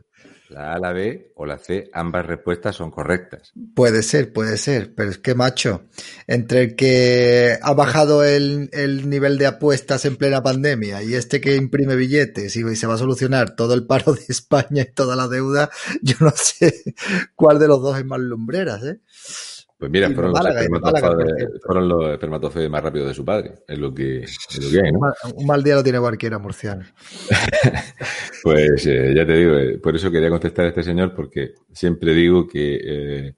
la A, la B o la C, ambas respuestas son correctas. Puede ser, puede ser, pero es que, macho, entre el que ha bajado el, nivel de apuestas en plena pandemia y este que imprime billetes y se va a solucionar todo el paro de España y toda la deuda, *laughs* yo no sé cuál de los dos es más lumbreras, ¿eh? Pues mira, fueron, los espermatozoides más rápidos de su padre. Es lo que, hay, ¿no? Un mal, día lo tiene cualquiera, murciano. *laughs* pues eh, ya te digo, eh, por eso quería contestar a este señor, porque siempre digo que eh,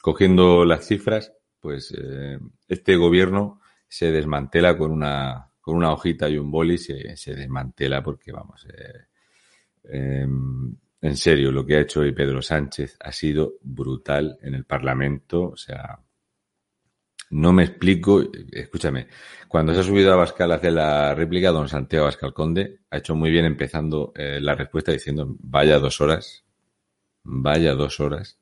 cogiendo las cifras, pues este gobierno se desmantela con una, con una hojita y un boli, se, se desmantela porque, vamos, em, en serio, lo que ha hecho hoy Pedro Sánchez ha sido brutal en el Parlamento. O sea, no me explico. Escúchame, cuando se ha subido a Bascal a hacer la réplica, don Santiago Bascal Conde ha hecho muy bien empezando eh, la respuesta diciendo, vaya dos horas, vaya dos horas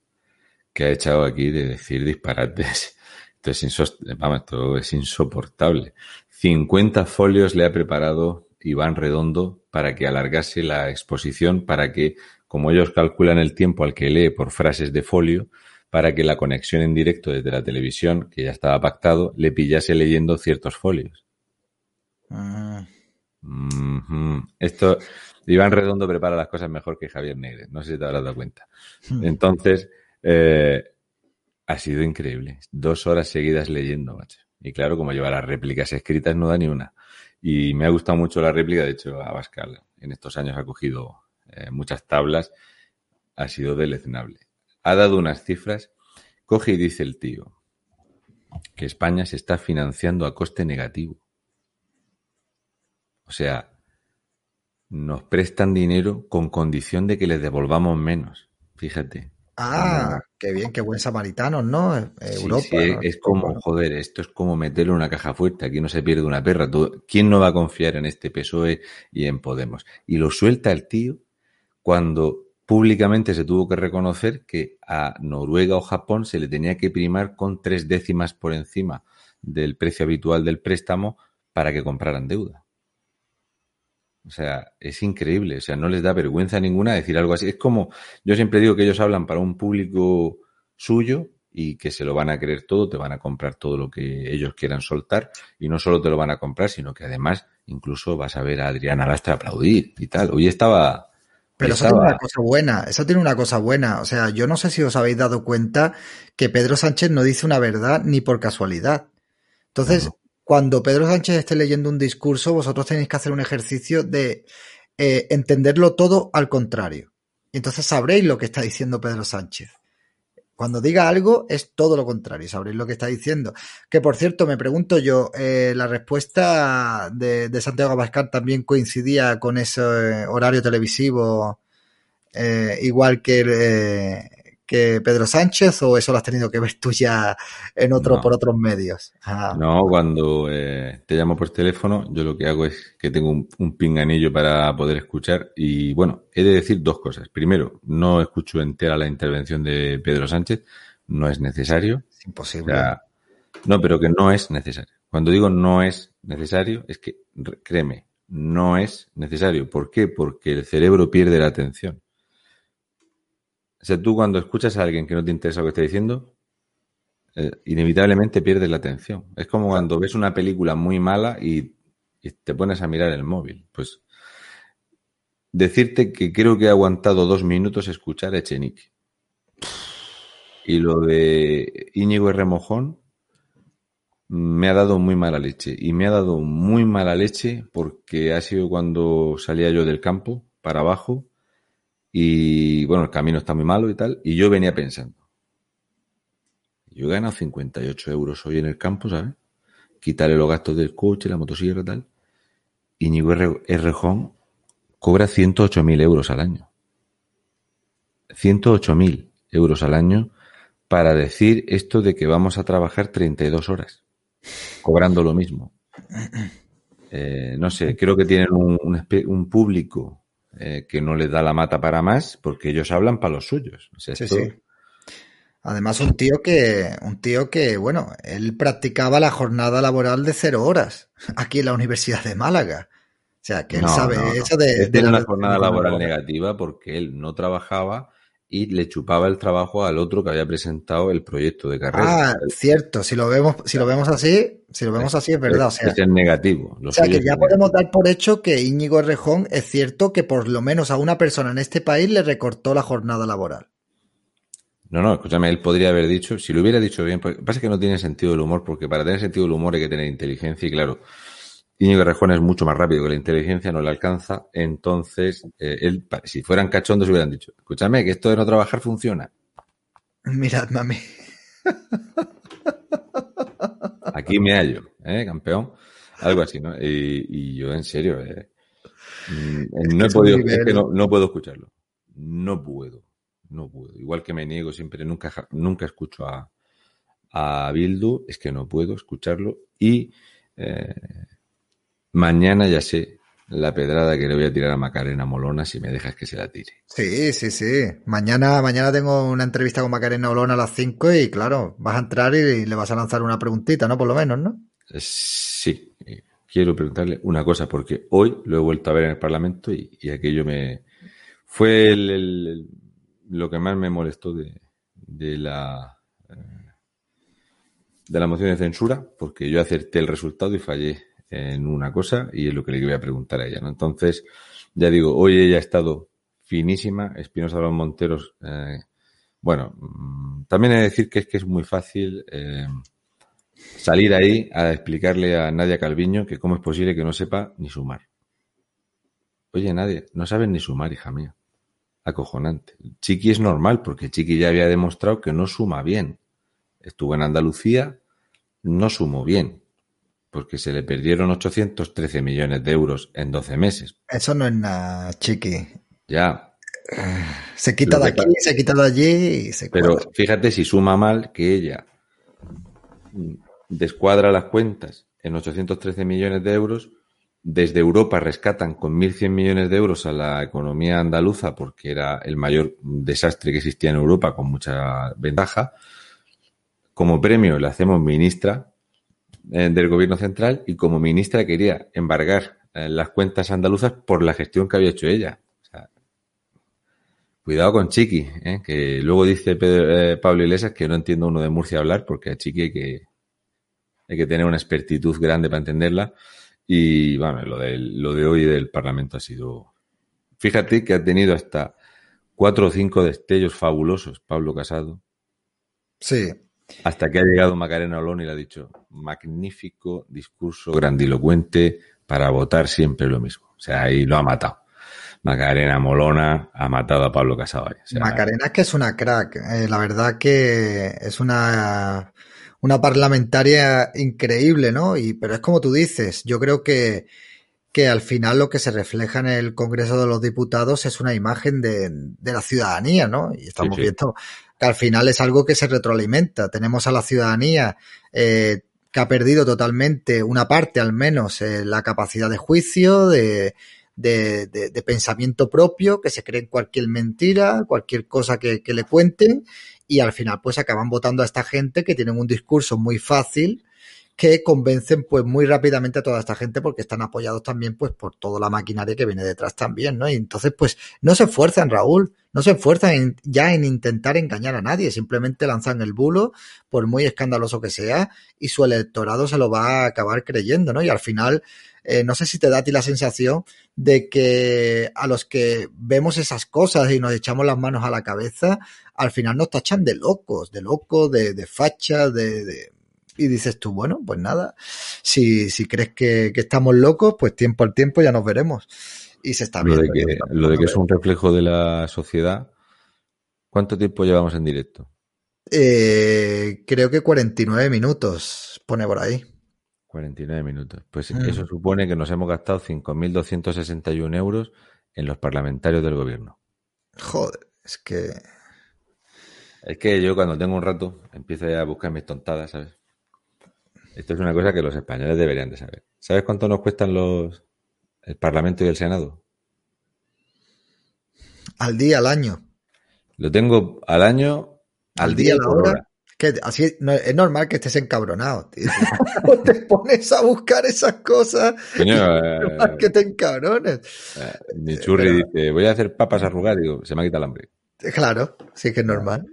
que ha echado aquí de decir disparates. *laughs* Esto es, Vamos, esto es insoportable. 50 folios le ha preparado Iván Redondo para que alargase la exposición, para que como ellos calculan el tiempo al que lee por frases de folio, para que la conexión en directo desde la televisión, que ya estaba pactado, le pillase leyendo ciertos folios. Ah. Esto, Iván Redondo prepara las cosas mejor que Javier Negre, no sé si te habrás dado cuenta. Hmm. Entonces, eh, ha sido increíble. Dos horas seguidas leyendo, macho. Y claro, como lleva las réplicas escritas, no da ni una. Y me ha gustado mucho la réplica, de hecho, Abascal en estos años ha cogido eh, muchas tablas, ha sido deleznable. Ha dado unas cifras, coge y dice el tío que España se está financiando a coste negativo. O sea, nos prestan dinero con condición de que les devolvamos menos. Fíjate. Ah, qué bien, qué buen samaritano, ¿no? Eh, Europa. es como, joder, esto es como meterle una caja fuerte. Aquí no se pierde una perra. ¿Quién no va a confiar en este PSOE y en Podemos? Y lo suelta el tío cuando públicamente se tuvo que reconocer que a Noruega o Japón se le tenía que primar con tres décimas por encima del precio habitual del préstamo para que compraran deuda. O sea, es increíble, o sea, no les da vergüenza ninguna decir algo así. Es como, yo siempre digo que ellos hablan para un público suyo y que se lo van a creer todo, te van a comprar todo lo que ellos quieran soltar y no solo te lo van a comprar, sino que además incluso vas a ver a Adriana Lastra aplaudir y tal. Hoy estaba... Pero eso tiene una cosa buena, eso tiene una cosa buena. O sea, yo no sé si os habéis dado cuenta que Pedro Sánchez no dice una verdad ni por casualidad. Entonces, cuando Pedro Sánchez esté leyendo un discurso, vosotros tenéis que hacer un ejercicio de eh, entenderlo todo al contrario. Y entonces sabréis lo que está diciendo Pedro Sánchez. Cuando diga algo es todo lo contrario, sabréis lo que está diciendo. Que por cierto, me pregunto yo, eh, la respuesta de, Santiago Abascal también coincidía con ese horario televisivo, eh, igual que, que Pedro Sánchez o eso lo has tenido que ver tú ya en otro, por otros medios? Ah. No, cuando eh, te llamo por teléfono, yo lo que hago es que tengo un, pinganillo para poder escuchar y bueno, he de decir dos cosas. Primero, no escucho entera la intervención de Pedro Sánchez, no es necesario. Es imposible. no, pero que no es necesario. Cuando digo no es necesario, es que, créeme, no es necesario. ¿Por qué? Porque el cerebro pierde la atención. O sea, tú cuando escuchas a alguien que no te interesa lo que está diciendo, eh, inevitablemente pierdes la atención. Es como cuando ves una película muy mala y, te pones a mirar el móvil. Pues decirte que creo que he aguantado dos minutos escuchar a Echenique. Y lo de Íñigo R. Mojón me ha dado muy mala leche. Y me ha dado muy mala leche porque ha sido cuando salía yo del campo para abajo y bueno, el camino está muy malo y tal. Y yo venía pensando, yo he ganado 58 euros hoy en el campo, ¿sabes? Quitarle los gastos del coche, la motosierra y tal. Y Ñigo Errejón cobra 108.000 euros al año. 108.000 euros al año para decir esto de que vamos a trabajar 32 horas, cobrando lo mismo. Eh, no sé, creo que tienen un, un público eh, que no les da la mata para más porque ellos hablan para los suyos. sí, sí. Además, un tío que, un tío que, bueno, él practicaba la jornada laboral de cero horas aquí en la Universidad de Málaga. O sea, que él sabe eso de, de una jornada laboral negativa porque él no trabajaba y le chupaba el trabajo al otro que había presentado el proyecto de carrera. Ah, cierto, si lo vemos, si lo vemos así, si lo vemos así es verdad. O sea, es negativo. o sea, que ya podemos dar por hecho que Íñigo Errejón es cierto que por lo menos a una persona en este país le recortó la jornada laboral. No, no, escúchame, él podría haber dicho, si lo hubiera dicho bien, pues, pasa que no tiene sentido el humor, porque para tener sentido del humor hay que tener inteligencia y claro, Íñigo Rejón es mucho más rápido que la inteligencia, no le alcanza. Entonces, eh, él, si fueran cachondos, hubieran dicho: Escúchame, que esto de no trabajar funciona. Mirad, mami. *laughs* Aquí me hallo, ¿eh, campeón? Algo así, ¿no? Y, yo, en serio, eh, mm, no he podido, es que no, puedo escucharlo. No puedo, no puedo. Igual que me niego siempre, nunca, nunca escucho a, a Bildu, es que no puedo escucharlo. Y eh, Mañana ya sé la pedrada que le voy a tirar a Macarena Molona si me dejas que se la tire. Sí, sí, sí. Mañana, mañana tengo una entrevista con Macarena Molona a las 5 y claro, vas a entrar y le vas a lanzar una preguntita, ¿no? Por lo menos, ¿no? Eh, sí. Quiero preguntarle una cosa porque hoy lo he vuelto a ver en el Parlamento y, aquello me... Fue lo que más me molestó de, de la eh, de la moción de censura porque yo acerté el resultado y fallé en una cosa y es lo que le voy a preguntar a ella, ¿no? Entonces, ya digo, hoy ella ha estado finísima, Espinosa los Monteros, eh, bueno, mm, también he de decir que es que es muy fácil eh, salir ahí a explicarle a Nadia Calviño que cómo es posible que no sepa ni sumar. Oye, Nadia, no sabes ni sumar, hija mía. Acojonante. Chiqui es normal porque Chiqui ya había demostrado que no suma bien. Estuvo en Andalucía, no sumó bien porque se le perdieron 813 millones de euros en 12 meses. Eso no es nada, Chiqui. Ya. Se quita de aquí, se quita de allí y se Pero fíjate si suma mal que ella descuadra las cuentas en 813 millones de euros desde Europa rescatan con 1.100 millones de euros a la economía andaluza porque era el mayor desastre que existía en Europa con mucha ventaja. Como premio le hacemos ministra eh, del gobierno central y como ministra quería embargar eh, las cuentas andaluzas por la gestión que había hecho ella. cuidado con Chiqui, eh, que luego dice Pablo Iglesias que no entiendo uno de Murcia hablar porque a Chiqui hay que, hay que tener una expertitud grande para entenderla. Y bueno, lo de, lo de hoy del Parlamento ha sido. Fíjate que ha tenido hasta cuatro o cinco destellos fabulosos, Pablo Casado. Sí. Hasta que ha llegado Macarena Olón y le ha dicho: magnífico discurso grandilocuente para votar siempre lo mismo. O sea, ahí lo ha matado. Macarena Molona ha matado a Pablo Casado. Macarena es que es una crack. Eh, la verdad que es una una parlamentaria increíble, ¿no? Y, pero es como tú dices, yo creo que, que al final lo que se refleja en el Congreso de los Diputados es una imagen de, de la ciudadanía, ¿no? Y estamos viendo que al final es algo que se retroalimenta. Tenemos a la ciudadanía eh, que ha perdido totalmente, una parte al menos, eh, la capacidad de juicio, de, pensamiento propio, que se creen cualquier mentira, cualquier cosa que, que le cuenten y al final pues acaban votando a esta gente que tienen un discurso muy fácil que convencen pues muy rápidamente a toda esta gente porque están apoyados también pues por toda la maquinaria que viene detrás también, ¿no? Y entonces pues no se esfuerzan, Raúl, no se esfuerzan ya en intentar engañar a nadie, simplemente lanzan el bulo por muy escandaloso que sea y su electorado se lo va a acabar creyendo, ¿no? Y al final eh, no sé si te da a ti la sensación de que a los que vemos esas cosas y nos echamos las manos a la cabeza, al final nos tachan de locos, de locos, de, de fachas, de, Y dices tú, bueno, pues nada, si, si crees que, estamos locos, pues tiempo al tiempo ya nos veremos. Y se está viendo. Lo de que, lo de que es un reflejo de la sociedad, ¿cuánto tiempo llevamos en directo? Eh, creo que 49 minutos, pone por ahí. 49 minutos. Pues mm. eso supone que nos hemos gastado 5.261 euros en los parlamentarios del gobierno. Joder, es que... Es que yo cuando tengo un rato empiezo a buscar mis tontadas, ¿sabes? Esto es una cosa que los españoles deberían de saber. ¿Sabes cuánto nos cuestan los el Parlamento y el Senado? Al día, al año. Lo tengo al año, al, día, a la hora así es normal que estés encabronado, tío. *laughs* te pones a buscar esas cosas eh, que te encabrones. Eh, mi churri dice, voy a hacer papas arrugadas, digo, se me ha quitado el hambre. Claro, sí que es normal.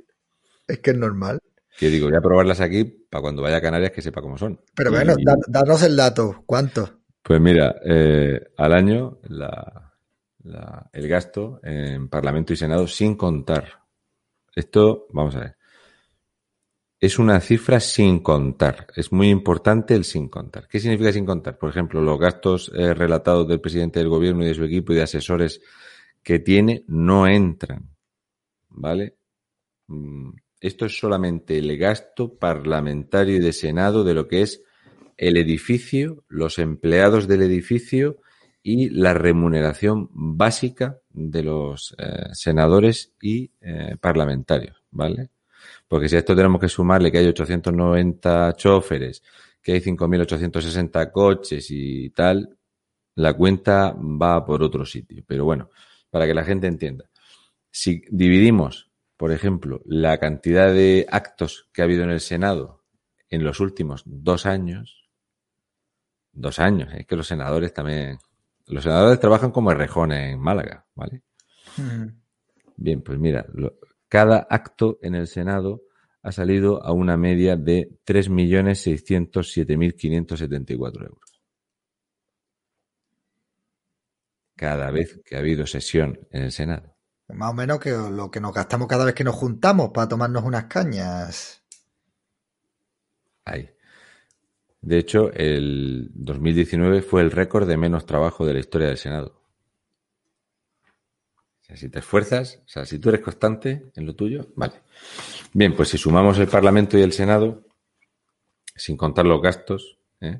Es que es normal. Que digo, voy a probarlas aquí para cuando vaya a Canarias que sepa cómo son. Pero bueno, danos el dato, ¿cuánto? Pues mira, eh, al año el gasto en Parlamento y Senado sin contar. Esto, vamos a ver es una cifra sin contar. Es muy importante el sin contar. ¿Qué significa sin contar? Por ejemplo, los gastos eh, relatados del presidente del gobierno y de su equipo y de asesores que tiene no entran. ¿Vale? Mm, esto es solamente el gasto parlamentario y de Senado de lo que es el edificio, los empleados del edificio y la remuneración básica de los eh, senadores y eh, parlamentarios. ¿Vale? Porque si a esto tenemos que sumarle que hay 890 choferes, que hay 5.860 coches y tal, la cuenta va por otro sitio. Pero bueno, para que la gente entienda. Si dividimos, por ejemplo, la cantidad de actos que ha habido en el Senado en los últimos dos años, dos años, es que los senadores también, los senadores trabajan como rejones en Málaga, ¿vale? Bien, pues mira, cada acto en el Senado ha salido a una media de 3.607.574 euros. cada vez que ha habido sesión en el Senado. Más o menos que lo que nos gastamos cada vez que nos juntamos para tomarnos unas cañas. Ahí. De hecho, el 2019 fue el récord de menos trabajo de la historia del Senado. O sea, si te esfuerzas, o sea, si tú eres constante en lo tuyo, vale. Bien, pues si sumamos el Parlamento y el Senado, sin contar los gastos ¿eh?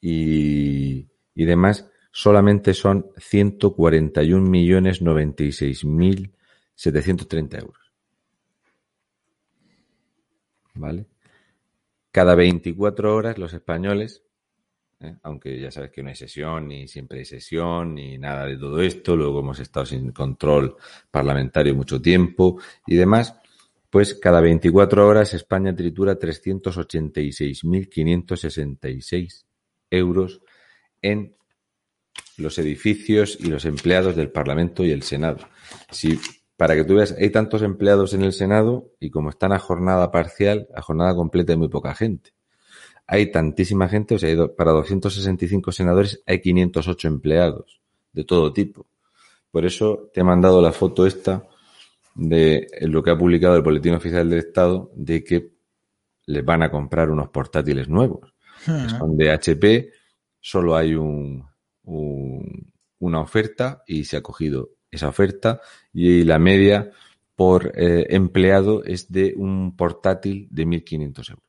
y, y demás, solamente son 141.096.730 euros. ¿Vale? Cada 24 horas los españoles, ¿eh? aunque ya sabes que no hay sesión, ni siempre hay sesión, ni nada de todo esto, luego hemos estado sin control parlamentario mucho tiempo y demás, pues cada 24 horas España tritura 386.566 euros en los edificios y los empleados del Parlamento y el Senado. Para que tú veas, hay tantos empleados en el Senado y como están a jornada parcial, a jornada completa hay muy poca gente. Hay tantísima gente, o sea, para 265 senadores hay 508 empleados de todo tipo. Por eso te he mandado la foto esta de lo que ha publicado el Boletín Oficial del Estado de que les van a comprar unos portátiles nuevos. Hmm. Son de HP, solo hay un, una oferta y se ha cogido esa oferta y la media por eh, empleado es de un portátil de 1.500 euros.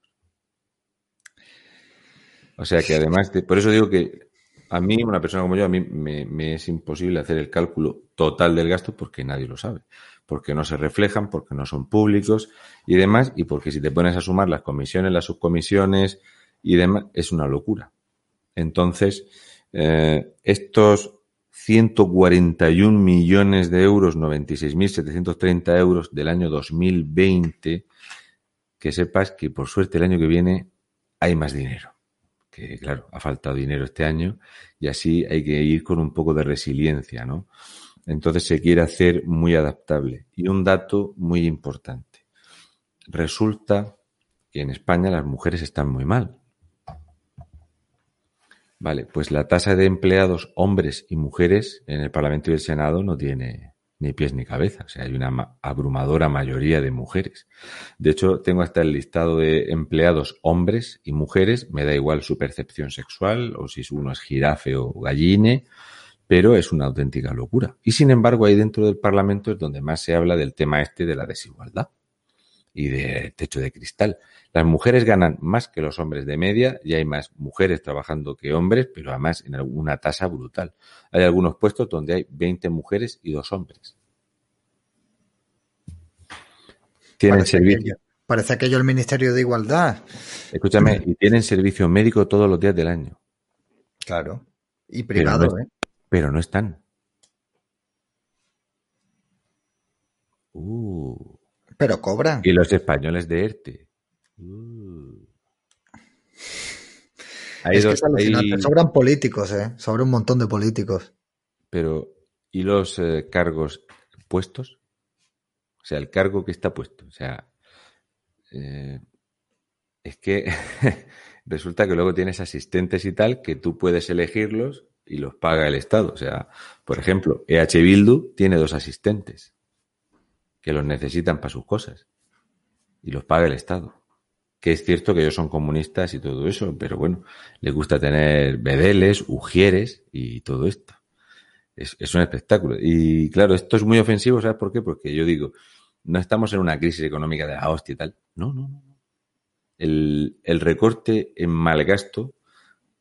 O sea que además, de, por eso digo que a mí, una persona como yo, a mí me, es imposible hacer el cálculo total del gasto porque nadie lo sabe. Porque no se reflejan, porque no son públicos y demás, y porque si te pones a sumar las comisiones, las subcomisiones y demás, es una locura. Entonces, eh, estos 141 millones de euros, 96.730 euros del año 2020, que sepas que por suerte el año que viene hay más dinero. Que claro, ha faltado dinero este año y así hay que ir con un poco de resiliencia, ¿no? Entonces se quiere hacer muy adaptable. Y un dato muy importante. Resulta que en España las mujeres están muy mal. Vale, pues la tasa de empleados hombres y mujeres en el Parlamento y el Senado no tiene ni pies ni cabeza. O sea, hay una abrumadora mayoría de mujeres. De hecho, tengo hasta el listado de empleados hombres y mujeres. Me da igual su percepción sexual o si uno es jirafe o galline, pero es una auténtica locura. Y sin embargo, ahí dentro del Parlamento es donde más se habla del tema este de la desigualdad y de techo de cristal. Las mujeres ganan más que los hombres de media y hay más mujeres trabajando que hombres, pero además en una tasa brutal. Hay algunos puestos donde hay 20 mujeres y dos hombres. Tienen parece servicio. parece aquello el Ministerio de Igualdad. Escúchame, y tienen servicio médico todos los días del año. Claro. Y privado, pero ¿eh? Pero no están. Uh. Pero cobran. Y los españoles de ERTE. Uh. es que Sobran políticos, ¿eh? Sobra un montón de políticos. Pero, ¿y los eh, cargos puestos? O sea, el cargo que está puesto. O sea, eh, es que *laughs* resulta que luego tienes asistentes y tal que tú puedes elegirlos y los paga el Estado. O sea, por ejemplo, EH Bildu tiene dos asistentes que los necesitan para sus cosas y los paga el Estado. Que es cierto que ellos son comunistas y todo eso, pero bueno, les gusta tener bedeles, ujieres y todo esto. Es, es un espectáculo. Y claro, esto es muy ofensivo, ¿sabes por qué? Porque yo digo, no estamos en una crisis económica de la hostia y tal. No, no, no. El, el recorte en mal gasto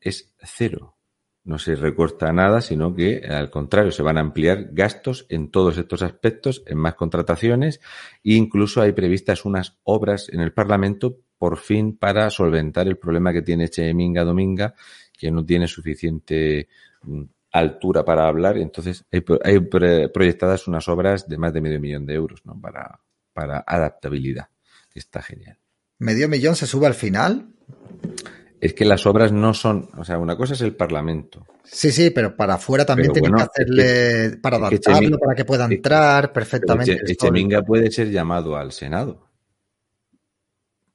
es cero no se recorta nada, sino que al contrario se van a ampliar gastos en todos estos aspectos, en más contrataciones e incluso hay previstas unas obras en el Parlamento por fin para solventar el problema que tiene Cheminga Dominga, que no tiene suficiente mm, altura para hablar. Entonces hay, proyectadas unas obras de más de medio millón de euros ¿no? para, para adaptabilidad, está genial. ¿Medio millón se sube al final? Es que las obras no son, o sea, una cosa es el Parlamento. Sí, sí, pero para afuera también tienen que hacerle, para adaptarlo, para que pueda entrar perfectamente. Echeminga puede ser llamado al Senado.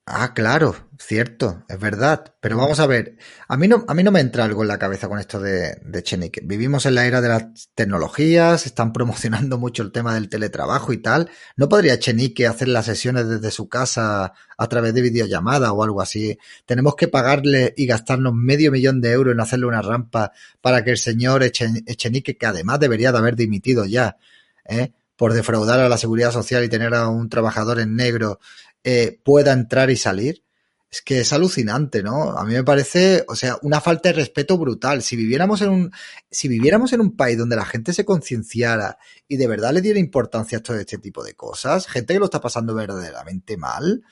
Ah, claro, cierto, es verdad. Pero vamos a ver, a mí no, a mí no me entra algo en la cabeza con esto de, de Chenique. Vivimos en la era de las tecnologías, están promocionando mucho el tema del teletrabajo y tal. ¿No podría Chenique hacer las sesiones desde su casa a través de videollamada o algo así? Tenemos que pagarle y gastarnos medio millón de euros en hacerle una rampa para que el señor Echenique, que además debería de haber dimitido ya, ¿eh? por defraudar a la seguridad social y tener a un trabajador en negro eh, pueda entrar y salir. Es que es alucinante, ¿no? A mí me parece, o sea, una falta de respeto brutal. Si viviéramos en un, si viviéramos en un país donde la gente se concienciara y de verdad le diera importancia a todo este tipo de cosas, gente que lo está pasando verdaderamente mal,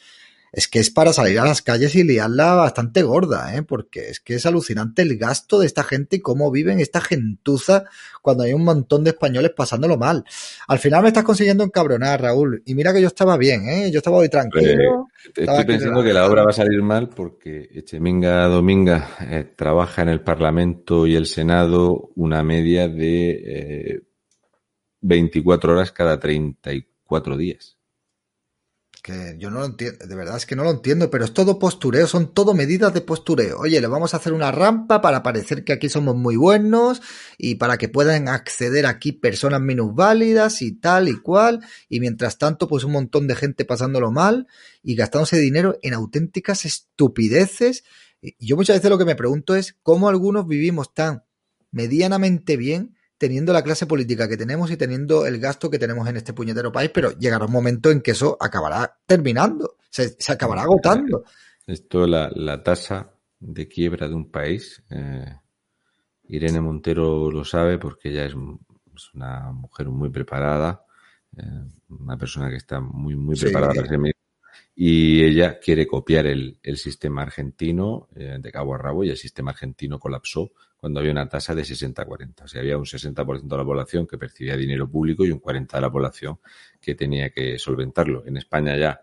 es que es para salir a las calles y liarla bastante gorda, ¿eh? porque es que es alucinante el gasto de esta gente y cómo viven esta gentuza cuando hay un montón de españoles pasándolo mal. Al final me estás consiguiendo encabronar, Raúl, y mira que yo estaba bien, ¿eh? yo estaba hoy tranquilo. estoy pensando que la obra va a salir mal porque Echeminga Dominga eh, trabaja en el Parlamento y el Senado una media de 24 eh, horas cada 34 días que yo no lo entiendo, de verdad es que no lo entiendo, pero es todo postureo, son todo medidas de postureo. Oye, le vamos a hacer una rampa para parecer que aquí somos muy buenos y para que puedan acceder aquí personas minusválidas y tal y cual, y mientras tanto, pues un montón de gente pasándolo mal y gastándose dinero en auténticas estupideces. Yo muchas veces lo que me pregunto es cómo algunos vivimos tan medianamente bien teniendo la clase política que tenemos y teniendo el gasto que tenemos en este puñetero país, pero llegará un momento en que eso acabará terminando, se, acabará agotando. Esto, la, la, tasa de quiebra de un país, eh, Irene Montero lo sabe porque ella es, una mujer muy preparada, eh, una persona que está muy, muy preparada para ser y ella quiere copiar el, el sistema argentino eh, de cabo a rabo y el sistema argentino colapsó cuando había una tasa de 60-40. O sea, había un 60% de la población que percibía dinero público y un 40% de la población que tenía que solventarlo. En España ya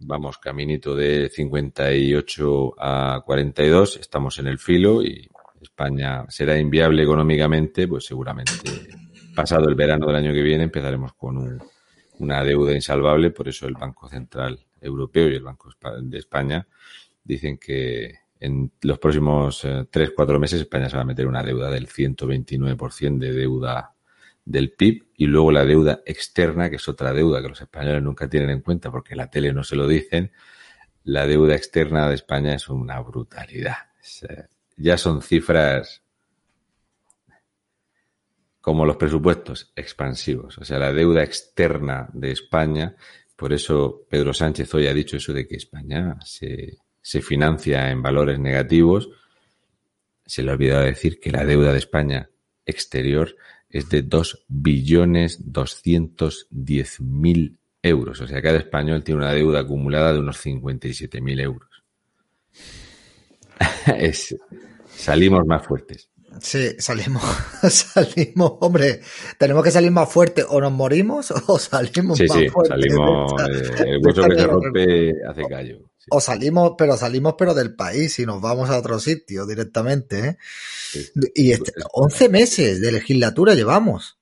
vamos caminito de 58 a 42, estamos en el filo y España será inviable económicamente, pues seguramente pasado el verano del año que viene empezaremos con una deuda insalvable, por eso el Banco Central Europeo y el Banco de España dicen que en los próximos eh, tres, cuatro meses España se va a meter una deuda del 129% de deuda del PIB y luego la deuda externa, que es otra deuda que los españoles nunca tienen en cuenta porque la tele no se lo dicen. La deuda externa de España es una brutalidad. ya son cifras como los presupuestos expansivos. O sea, la deuda externa de España, por eso Pedro Sánchez hoy ha dicho eso de que España se, se financia en valores negativos, se le ha olvidado decir que la deuda de España exterior es de 2 billones 210 mil euros. O sea, cada español tiene una deuda acumulada de unos 57 mil euros. *laughs* salimos más fuertes. Sí, salimos, *laughs* salimos, hombre, tenemos que salir más fuerte, o nos morimos *laughs* o salimos sí, más sí, Salimos, *laughs* eh, el hueso que se rompe hace callo. O salimos, pero salimos pero del país y nos vamos a otro sitio directamente. ¿eh? Y este, 11 meses de legislatura llevamos.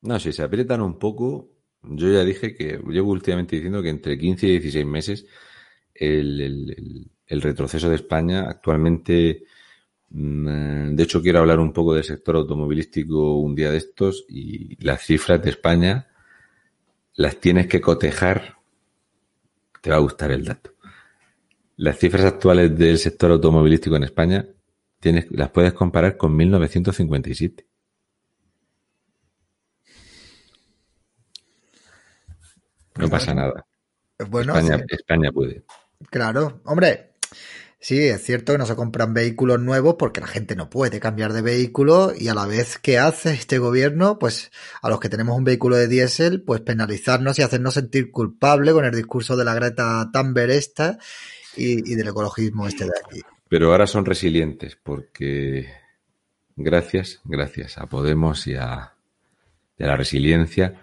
No, si se aprietan un poco, yo ya dije que, llevo últimamente diciendo que entre 15 y 16 meses el, el, el retroceso de España actualmente de hecho, quiero hablar un poco del sector automovilístico un día de estos y las cifras de España las tienes que cotejar. Te va a gustar el dato. Las cifras actuales del sector automovilístico en España tienes, las puedes comparar con 1957. No pasa nada. Bueno, España, España puede. Claro, hombre, Sí, es cierto que no se compran vehículos nuevos porque la gente no puede cambiar de vehículo y a la vez que hace este gobierno, pues a los que tenemos un vehículo de diésel, pues penalizarnos y hacernos sentir culpable con el discurso de la Greta Thunberg esta y, del ecologismo este de aquí. Pero ahora son resilientes porque gracias, gracias a Podemos y a, y a la resiliencia,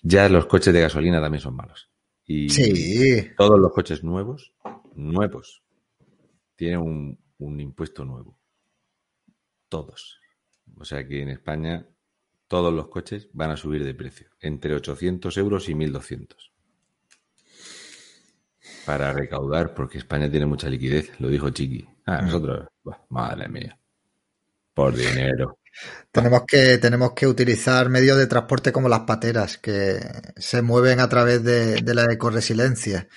ya los coches de gasolina también son malos. Y sí. todos los coches nuevos, nuevos, tiene un, un impuesto nuevo. Todos. O sea que en España todos los coches van a subir de precio, entre 800 euros y 1200. para recaudar, porque España tiene mucha liquidez, lo dijo Chiqui. Ah, Mm. nosotros, madre mía, por dinero. *laughs* Tenemos que, tenemos que utilizar medios de transporte como las pateras, que se mueven a través de, de la ecoresiliencia.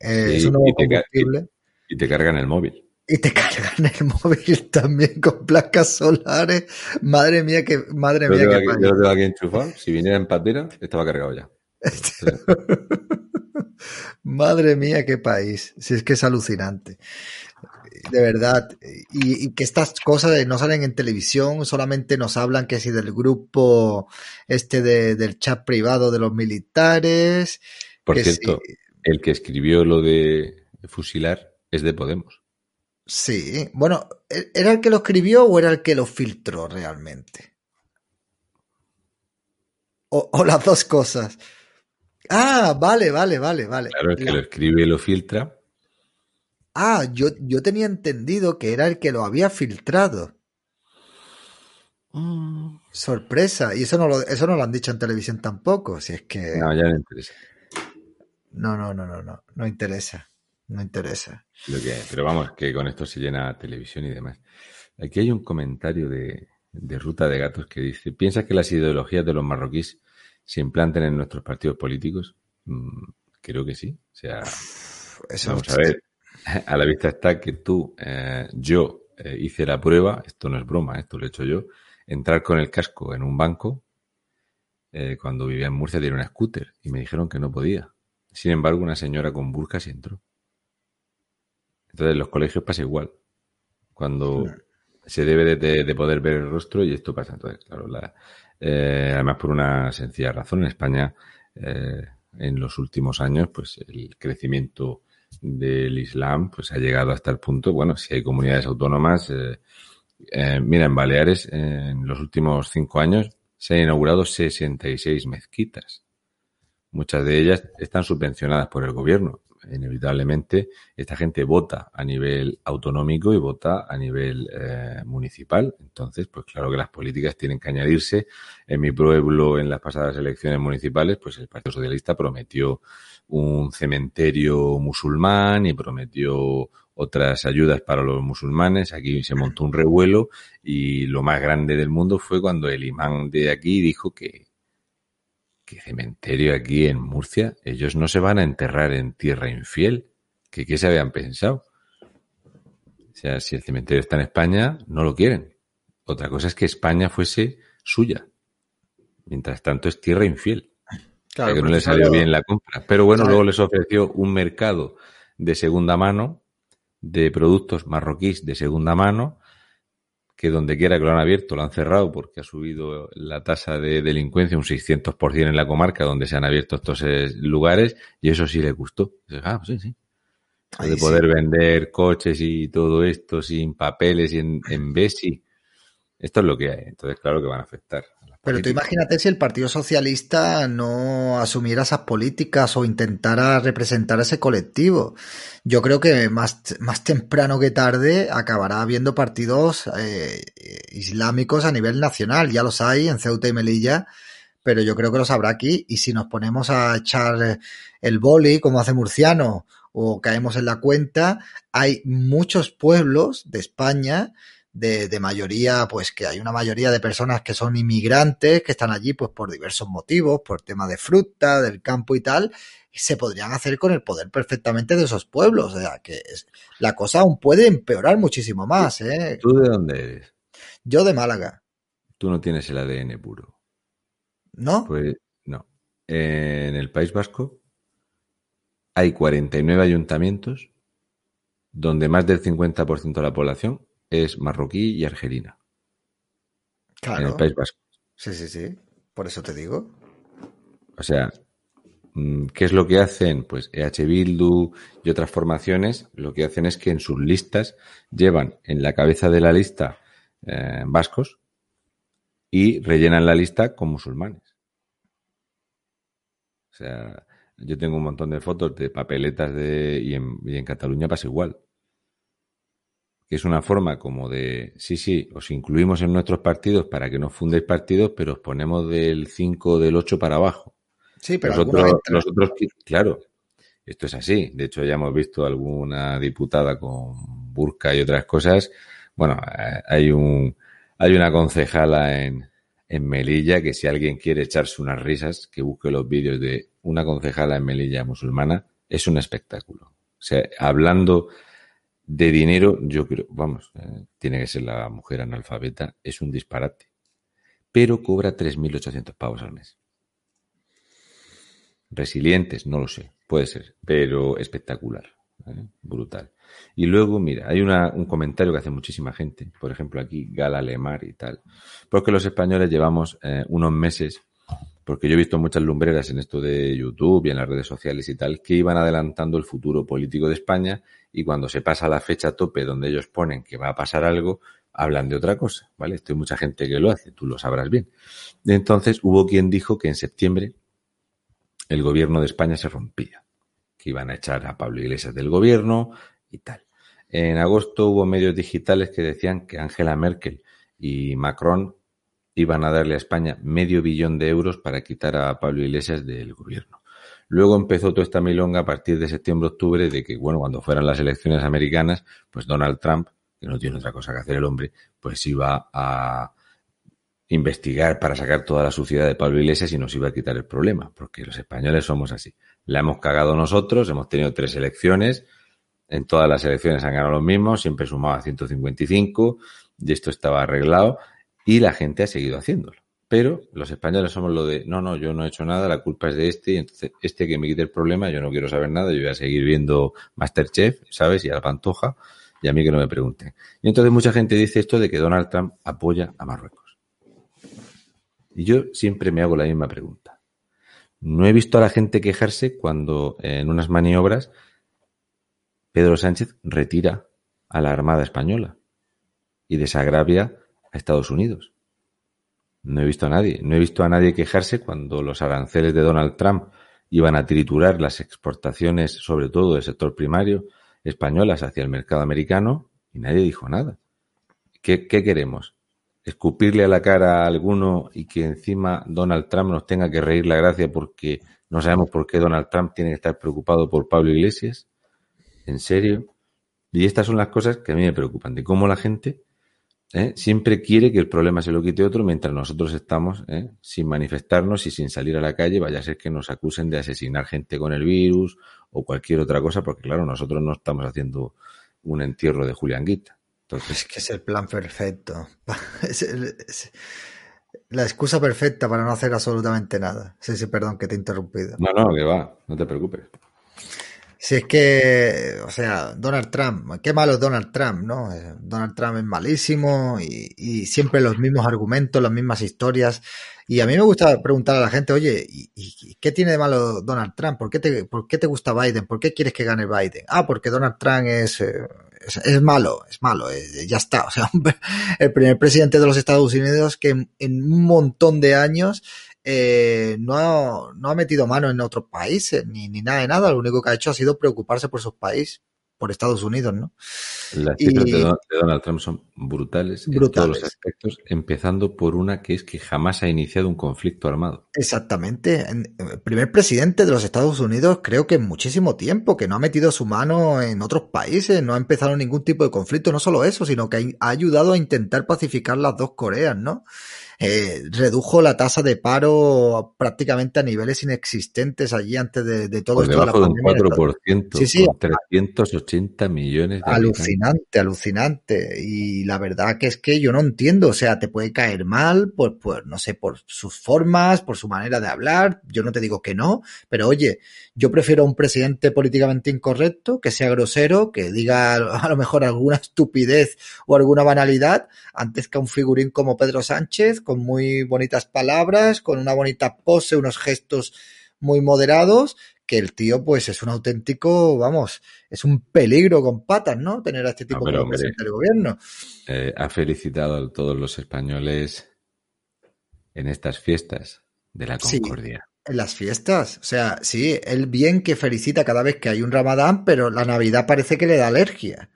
Eh, Sí, es un nuevo te combustible. Y te cargan el móvil. Y te *laughs* cargan el móvil también con placas solares. Madre mía, que, madre Yo mía, tengo aquí, yo lo tengo aquí enchufado. Si viniera en patera, estaba cargado ya. *laughs* Madre mía, qué país. Si es que es alucinante. De verdad. Y, y que estas cosas no salen en televisión, solamente nos hablan que si del grupo este de- del chat privado de los militares. Por que cierto, el que escribió lo de fusilar es de Podemos. Sí. Bueno, ¿e-, ¿era el que lo escribió o era el que lo filtró realmente? O, o las dos cosas. Ah, vale, vale, vale, vale. Claro, el que lo escribe y lo filtra. Ah, yo, yo tenía entendido que era el que lo había filtrado. Sorpresa. Y eso no lo, eso no lo han dicho en televisión tampoco. Si es que. No, ya no interesa. No, no, no, no, no. No interesa. No interesa. Lo que. Pero vamos, que con esto se llena televisión y demás. Aquí hay un comentario de, de Ruta de Gatos que dice: ¿Piensas que las ideologías de los marroquíes se implanten en nuestros partidos políticos? Mm, creo que sí. O sea, Eso vamos a ver. A la vista está que tú, eh, yo eh, hice la prueba, esto no es broma, esto lo he hecho yo, entrar con el casco en un banco eh, cuando vivía en Murcia tenía una scooter y me dijeron que no podía. Sin embargo, una señora con burka sí entró. Entonces, en los colegios pasa igual. Cuando se debe de, de- de poder ver el rostro y esto pasa. Entonces, claro, la- eh, además por una sencilla razón, en España, eh, en los últimos años, pues el crecimiento del Islam pues ha llegado hasta el punto, bueno, si hay comunidades autónomas, eh, eh, mira, en Baleares, en los últimos cinco años se han inaugurado 66 mezquitas. Muchas de ellas están subvencionadas por el gobierno. Inevitablemente, esta gente vota a nivel autonómico y vota a nivel eh, municipal. Entonces, pues claro que las políticas tienen que añadirse. En mi pueblo, en las pasadas elecciones municipales, pues el Partido Socialista prometió un cementerio musulmán y prometió otras ayudas para los musulmanes. Aquí se montó un revuelo y lo más grande del mundo fue cuando el imán de aquí dijo que, que cementerio aquí en Murcia, ellos no se van a enterrar en tierra infiel. ¿Que qué se habían pensado? O sea, si el cementerio está en España, no lo quieren. Otra cosa es que España fuese suya. Mientras tanto es tierra infiel. Claro, que no porque le salió bien la compra. Pero bueno, Claro. luego les ofreció un mercado de segunda mano, de productos marroquíes de segunda mano, que donde quiera que lo han abierto lo han cerrado porque ha subido la tasa de delincuencia un 600% en la comarca donde se han abierto estos eh, lugares y eso sí le gustó. Ah, sí, sí. Ahí de sí. poder vender coches y todo esto sin papeles y en, en Besi. Esto es lo que hay. Entonces, claro que van a afectar. Pero tú imagínate si el Partido Socialista no asumiera esas políticas o intentara representar a ese colectivo. Yo creo que más, más temprano que tarde acabará habiendo partidos eh, islámicos a nivel nacional. Ya los hay en Ceuta y Melilla, pero yo creo que los habrá aquí. Y si nos ponemos a echar el boli, como hace Murciano, o caemos en la cuenta, hay muchos pueblos de España de, de, mayoría, pues que hay una mayoría de personas que son inmigrantes, que están allí pues por diversos motivos, por tema de fruta, del campo y tal, y se podrían hacer con el poder perfectamente de esos pueblos. O sea, que es, la cosa aún puede empeorar muchísimo más. ¿eh? ¿Tú de dónde eres? Yo de Málaga. Tú no tienes el ADN puro. ¿No? Pues no. En el País Vasco hay 49 ayuntamientos donde más del 50% de la población es marroquí y argelina. Claro. En el País Vasco. Sí, sí, sí. Por eso te digo. O sea, mm, ¿qué es lo que hacen? Pues EH Bildu y otras formaciones lo que hacen es que en sus listas llevan en la cabeza de la lista eh, vascos y rellenan la lista con musulmanes. O sea, yo tengo un montón de fotos de papeletas de y en, y en Cataluña pasa igual. Que es una forma como de, sí, sí, os incluimos en nuestros partidos para que no fundéis partidos, pero os ponemos del 5 o del 8 para abajo. Sí, pero nosotros, nosotros, claro, Esto es así. De hecho, ya hemos visto alguna diputada con burka y otras cosas. Bueno, eh, hay un hay una concejala en, en Melilla que si alguien quiere echarse unas risas, que busque los vídeos de una concejala en Melilla musulmana, es un espectáculo. O sea, hablando de dinero, yo creo, vamos, eh, tiene que ser la mujer analfabeta, es un disparate. Pero cobra 3.800 pavos al mes. Resilientes, no lo sé, puede ser, pero espectacular, ¿eh? brutal. Y luego, mira, hay una, un comentario que hace muchísima gente, por ejemplo aquí, Gala Lemar y tal, porque los españoles llevamos eh, unos meses, porque yo he visto muchas lumbreras en esto de YouTube y en las redes sociales y tal, que iban adelantando el futuro político de España y cuando se pasa la fecha tope donde ellos ponen que va a pasar algo, hablan de otra cosa, ¿vale? Esto hay mucha gente que lo hace, tú lo sabrás bien. Entonces hubo quien dijo que en septiembre el gobierno de España se rompía, que iban a echar a Pablo Iglesias del gobierno y tal. En agosto hubo medios digitales que decían que Angela Merkel y Macron iban a darle a España medio billón de euros para quitar a Pablo Iglesias del gobierno. Luego empezó toda esta milonga a partir de septiembre-octubre de que, bueno, cuando fueran las elecciones americanas, pues Donald Trump, que no tiene otra cosa que hacer el hombre, pues iba a investigar para sacar toda la suciedad de Pablo Iglesias y nos iba a quitar el problema, porque los españoles somos así. La hemos cagado nosotros, hemos tenido tres elecciones, en todas las elecciones han ganado los mismos, siempre sumaba 155 y esto estaba arreglado y la gente ha seguido haciéndolo. Pero los españoles somos lo de, no, no, yo no he hecho nada, la culpa es de este y entonces este que me quite el problema, yo no quiero saber nada, yo voy a seguir viendo Masterchef, ¿sabes? Y a la pantoja y a mí que no me pregunten. Y entonces mucha gente dice esto de que Donald Trump apoya a Marruecos. Y yo siempre me hago la misma pregunta. No he visto a la gente quejarse cuando en unas maniobras Pedro Sánchez retira a la Armada Española y desagravia a Estados Unidos. No he visto a nadie, no he visto a nadie quejarse cuando los aranceles de Donald Trump iban a triturar las exportaciones, sobre todo del sector primario, españolas hacia el mercado americano, y nadie dijo nada. ¿Qué, qué queremos? ¿Escupirle a la cara a alguno y que encima Donald Trump nos tenga que reír la gracia porque no sabemos por qué Donald Trump tiene que estar preocupado por Pablo Iglesias? ¿En serio? Y estas son las cosas que a mí me preocupan, de cómo la gente ¿eh? siempre quiere que el problema se lo quite otro mientras nosotros estamos ¿eh? sin manifestarnos y sin salir a la calle, vaya a ser que nos acusen de asesinar gente con el virus o cualquier otra cosa, porque claro, nosotros no estamos haciendo un entierro de Julián Guita. Entonces, es que es el plan perfecto. *laughs* Es, el, es la excusa perfecta para no hacer absolutamente nada. Sí, sí, perdón que te he interrumpido. No, no, que va, no te preocupes. Si es que, o sea, Donald Trump, qué malo es Donald Trump, ¿no? Eh, Donald Trump es malísimo y, siempre los mismos argumentos, las mismas historias. Y a mí me gusta preguntar a la gente, oye, ¿y, qué tiene de malo Donald Trump? ¿Por qué, te, ¿Por qué te gusta Biden? ¿Por qué quieres que gane Biden? Ah, porque Donald Trump es, eh, es, malo, es malo, eh, ya está. *laughs* O sea, el primer presidente de los Estados Unidos que en un montón de años eh, no, ha, no ha metido mano en otros países ni, ni nada de nada. Lo único que ha hecho ha sido preocuparse por su país, por Estados Unidos, ¿no? Las cifras y... de, Donald Trump son brutales, brutales, en todos los aspectos, empezando por una que es que jamás ha iniciado un conflicto armado. Exactamente. El primer presidente de los Estados Unidos creo que en muchísimo tiempo, que no ha metido su mano en otros países, no ha empezado ningún tipo de conflicto, no solo eso, sino que ha ayudado a intentar pacificar las dos Coreas, ¿no? Eh, redujo la tasa de paro prácticamente a niveles inexistentes allí antes de, de todo Por esto. debajo de, la de un 4%, sí, sí, con 380 millones de Alucinante, alucinante. Y la verdad que es que yo no entiendo, o sea, te puede caer mal, por, por, no sé, por sus formas, por su manera de hablar, yo no te digo que no, pero oye, yo prefiero un presidente políticamente incorrecto, que sea grosero, que diga a lo mejor alguna *laughs* estupidez o alguna banalidad, antes que a un figurín como Pedro Sánchez, con muy bonitas palabras, con una bonita pose, unos gestos muy moderados, que el tío pues es un auténtico, vamos, es un peligro con patas, ¿no? Tener a este tipo no, pero, como presidente del gobierno. Eh, ha felicitado a todos los españoles en estas fiestas de la concordia. Sí. En las fiestas, o sea, sí, él bien que felicita cada vez que hay un ramadán, pero la Navidad parece que le da alergia.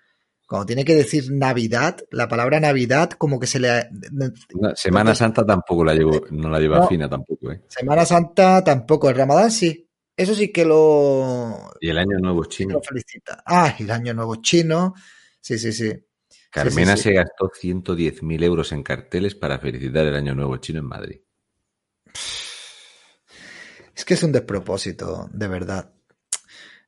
Cuando tiene que decir Navidad, la palabra Navidad como que se le... No, Semana Santa tampoco la llevo, no la lleva no, fina tampoco. ¿eh? Semana Santa tampoco, el Ramadán sí. Eso sí que lo. Y el año nuevo chino. Lo felicita. Ah, el año nuevo chino. Sí, sí, sí. Carmena sí, sí. se gastó 110.000 euros en carteles para felicitar el año nuevo chino en Madrid. Es que es un despropósito, de verdad.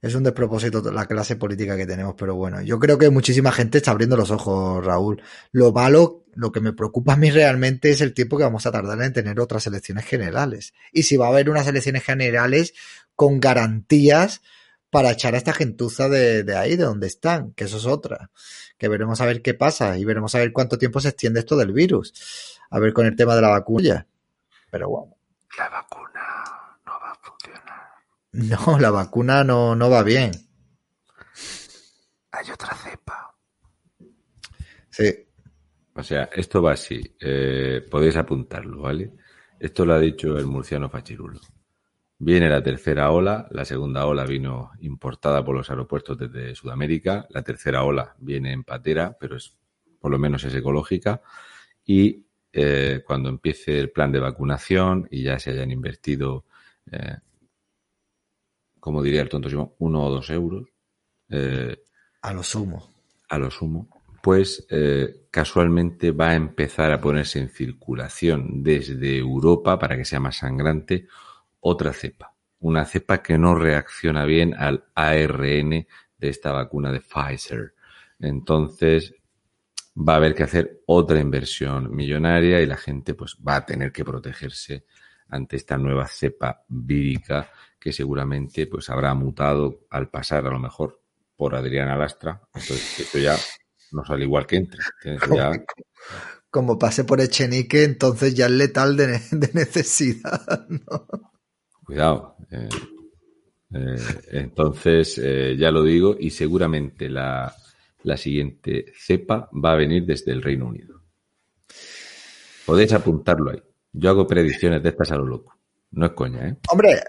Es un despropósito la clase política que tenemos, pero bueno, yo creo que muchísima gente está abriendo los ojos, Raúl. Lo malo, lo que me preocupa a mí realmente es el tiempo que vamos a tardar en tener otras elecciones generales. Y si va a haber unas elecciones generales con garantías para echar a esta gentuza de, ahí, de donde están, que eso es otra. Que veremos a ver qué pasa y veremos a ver cuánto tiempo se extiende esto del virus. A ver con el tema de la vacuna. Pero bueno. La vacuna no va a funcionar. No, la vacuna no, no va bien. Hay otra cepa. Sí. O sea, esto va así. Eh, podéis apuntarlo, ¿vale? Esto lo ha dicho el murciano Fachirulo. Viene la tercera ola, la segunda ola vino importada por los aeropuertos desde Sudamérica, la tercera ola viene en patera, pero es por lo menos es ecológica, y eh, cuando empiece el plan de vacunación y ya se hayan invertido, eh, como diría el tonto Simón, uno o dos euros, eh, a lo sumo, a lo sumo, pues eh, casualmente va a empezar a ponerse en circulación desde Europa para que sea más sangrante otra cepa, una cepa que no reacciona bien al ARN de esta vacuna de Pfizer. Entonces va a haber que hacer otra inversión millonaria y la gente pues va a tener que protegerse ante esta nueva cepa vírica que seguramente pues habrá mutado al pasar a lo mejor por Adriana Lastra. Entonces esto ya no sale igual que entre. Ya... *laughs* Como pase por Echenique, entonces ya es letal de, de necesidad. ¿no? Cuidado. Eh, eh, entonces, eh, ya lo digo, y seguramente la, la, siguiente cepa va a venir desde el Reino Unido. Podéis apuntarlo ahí. Yo hago predicciones de estas a lo loco. No es coña, ¿eh? Hombre,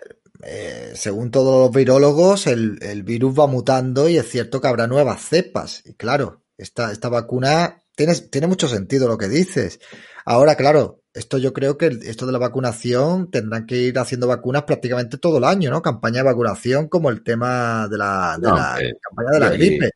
según todos los virólogos, el, el, virus va mutando y es cierto que habrá nuevas cepas. Y claro, esta, esta vacuna tiene, tiene mucho sentido lo que dices. Ahora, claro, esto yo creo que esto de la vacunación tendrán que ir haciendo vacunas prácticamente todo el año, ¿no? Campaña de vacunación como el tema de la, de no, la eh, campaña de la gripe.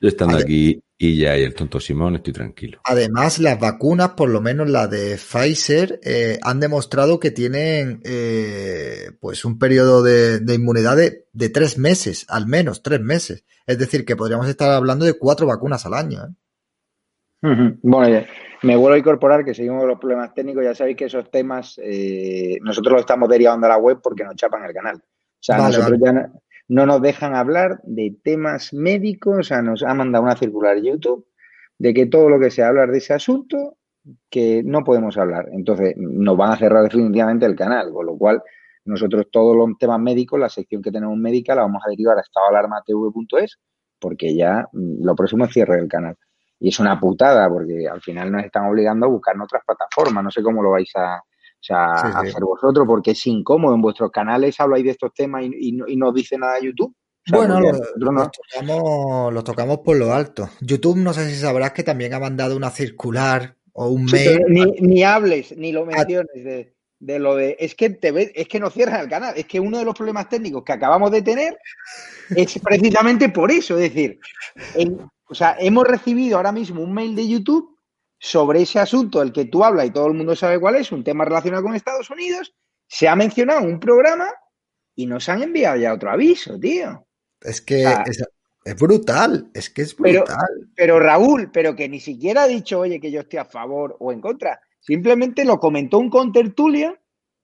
Yo estando aquí y ya y el tonto Simón estoy tranquilo. Además, las vacunas, por lo menos la de Pfizer, eh, han demostrado que tienen eh, pues un periodo de, de inmunidad de, de, tres meses, al menos tres meses. Es decir, que podríamos estar hablando de cuatro vacunas al año. ¿eh? Uh -huh. Bueno, me vuelvo a incorporar que seguimos los problemas técnicos. Ya sabéis que esos temas eh, nosotros los estamos derivando a la web porque nos chapan el canal. O sea, vale, nosotros vale. ya no, no, nos dejan hablar de temas médicos. O sea, nos ha mandado una circular YouTube de que todo lo que sea hablar de ese asunto, que no podemos hablar. Entonces, nos van a cerrar definitivamente el canal, con lo cual nosotros todos los temas médicos, la sección que tenemos médica, la vamos a derivar a estadoalarmatv.es porque ya mm, lo próximo es cierre del canal. Y es una putada, porque al final nos están obligando a buscar en otras plataformas. No sé cómo lo vais a, o sea, sí, sí. hacer vosotros, porque es incómodo. En vuestros canales habláis de estos temas y, y, no, y no dice nada YouTube. O sea, bueno, lo, no... los, tocamos, los tocamos por lo alto. YouTube, no sé si sabrás que también ha mandado una circular o un sí, mail. Ni, ni, hables, ni lo menciones de, de, lo de. Es que te ves, es que no cierran el canal. Es que uno de los problemas técnicos que acabamos de tener es precisamente por eso. Es decir, en, o sea, hemos recibido ahora mismo un mail de YouTube sobre ese asunto del que tú hablas y todo el mundo sabe cuál es, un tema relacionado con Estados Unidos. Se ha mencionado un programa y nos han enviado ya otro aviso, tío. Es que o sea, es, es, brutal, es que es brutal. Pero, pero, Raúl, pero que ni siquiera ha dicho, oye, que yo estoy a favor o en contra. Simplemente lo comentó un contertulio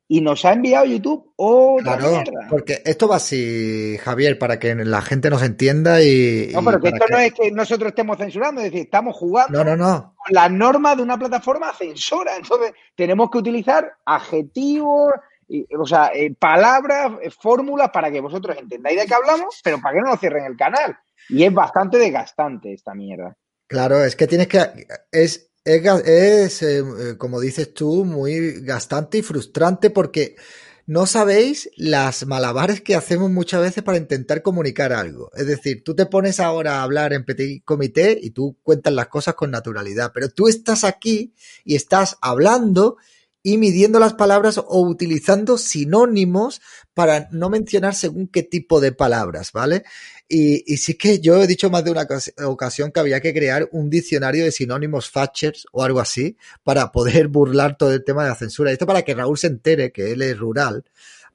y nos ha enviado YouTube otra claro, mierda. Porque esto va así, Javier, para que la gente nos entienda y. No, pero que esto que... no es que nosotros estemos censurando, es decir, estamos jugando no, no, no. con las normas de una plataforma censora. Entonces, tenemos que utilizar adjetivos, y, o sea, eh, palabras, eh, fórmulas para que vosotros entendáis de qué hablamos, pero para que no nos cierren el canal. Y es bastante desgastante esta mierda. Claro, es que tienes que. Es, es, es eh, como dices tú, muy gastante y frustrante porque no sabéis las malabares que hacemos muchas veces para intentar comunicar algo. Es decir, tú te pones ahora a hablar en petit comité y tú cuentas las cosas con naturalidad, pero tú estás aquí y estás hablando y midiendo las palabras o utilizando sinónimos para no mencionar según qué tipo de palabras, ¿vale? Y, sí que yo he dicho más de una ocasión que había que crear un diccionario de sinónimos Thatchers o algo así para poder burlar todo el tema de la censura. Esto para que Raúl se entere que él es rural,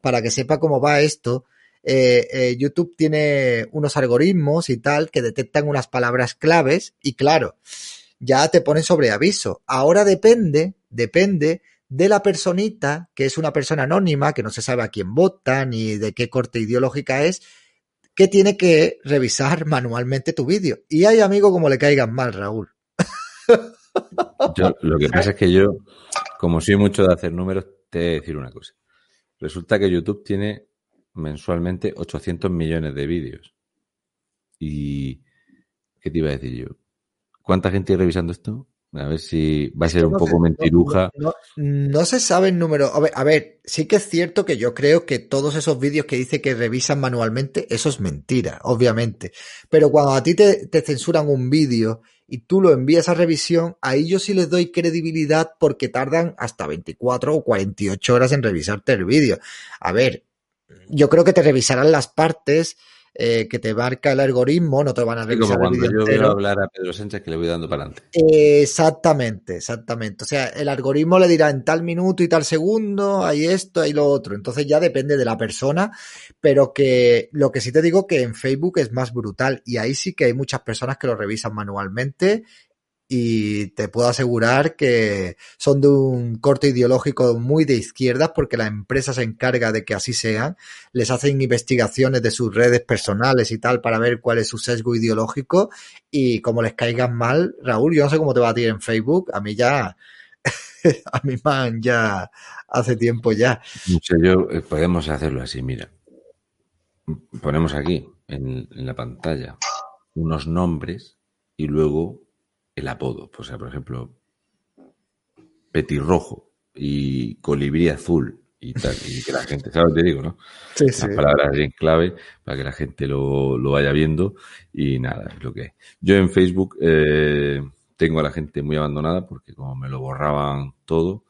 para que sepa cómo va esto. Eh, eh, YouTube tiene unos algoritmos y tal que detectan unas palabras claves y claro, ya te ponen sobre aviso. Ahora depende, depende de la personita, que es una persona anónima, que no se sabe a quién vota ni de qué corte ideológica es, que tiene que revisar *laughs* manualmente tu vídeo. Y hay amigos como le caigan mal, Raúl. *laughs* lo que pasa es que yo, como soy mucho de hacer números, te voy a decir una cosa. Resulta que YouTube tiene mensualmente 800 millones de vídeos. ¿Y qué te iba a decir yo? ¿Cuánta gente revisando esto? A ver si va a ser un poco mentiruja. No, se sabe el número. A ver, sí que es cierto que yo creo que todos esos vídeos que dice que revisan manualmente, eso es mentira, obviamente. Pero cuando a ti te, te censuran un vídeo y tú lo envías a revisión, ahí yo sí les doy credibilidad porque tardan hasta 24 o 48 horas en revisarte el vídeo. A ver, yo creo que te revisarán las partes eh, que te marca el algoritmo, no te van a revisar como cuando yo veo hablar a Pedro Sánchez que le voy dando para adelante. exactamente, exactamente. O sea, el algoritmo le dirá en tal minuto y tal segundo, hay esto, hay lo otro. Entonces ya depende de la persona, pero que lo que sí te digo que en Facebook es más brutal y ahí sí que hay muchas personas que lo revisan manualmente y te puedo asegurar que son de un corte ideológico muy de izquierdas porque la empresa se encarga de que así sean, les hacen investigaciones de sus redes personales y tal para ver cuál es su sesgo ideológico. Y como les caigan mal, Raúl, yo no sé cómo te va a tirar en Facebook, a mí ya, *laughs* a mí man ya hace tiempo ya. yo, eh, podemos hacerlo así, mira, ponemos aquí en la pantalla unos nombres y luego el apodo. O sea, por ejemplo, petirrojo y colibrí azul y tal, y que la gente, ¿sabes? Te digo, ¿no? Sí, Las palabras en clave para que la gente lo, lo, vaya viendo y nada, es lo que Yo en Facebook eh, tengo a la gente muy abandonada porque como me lo borraban todo,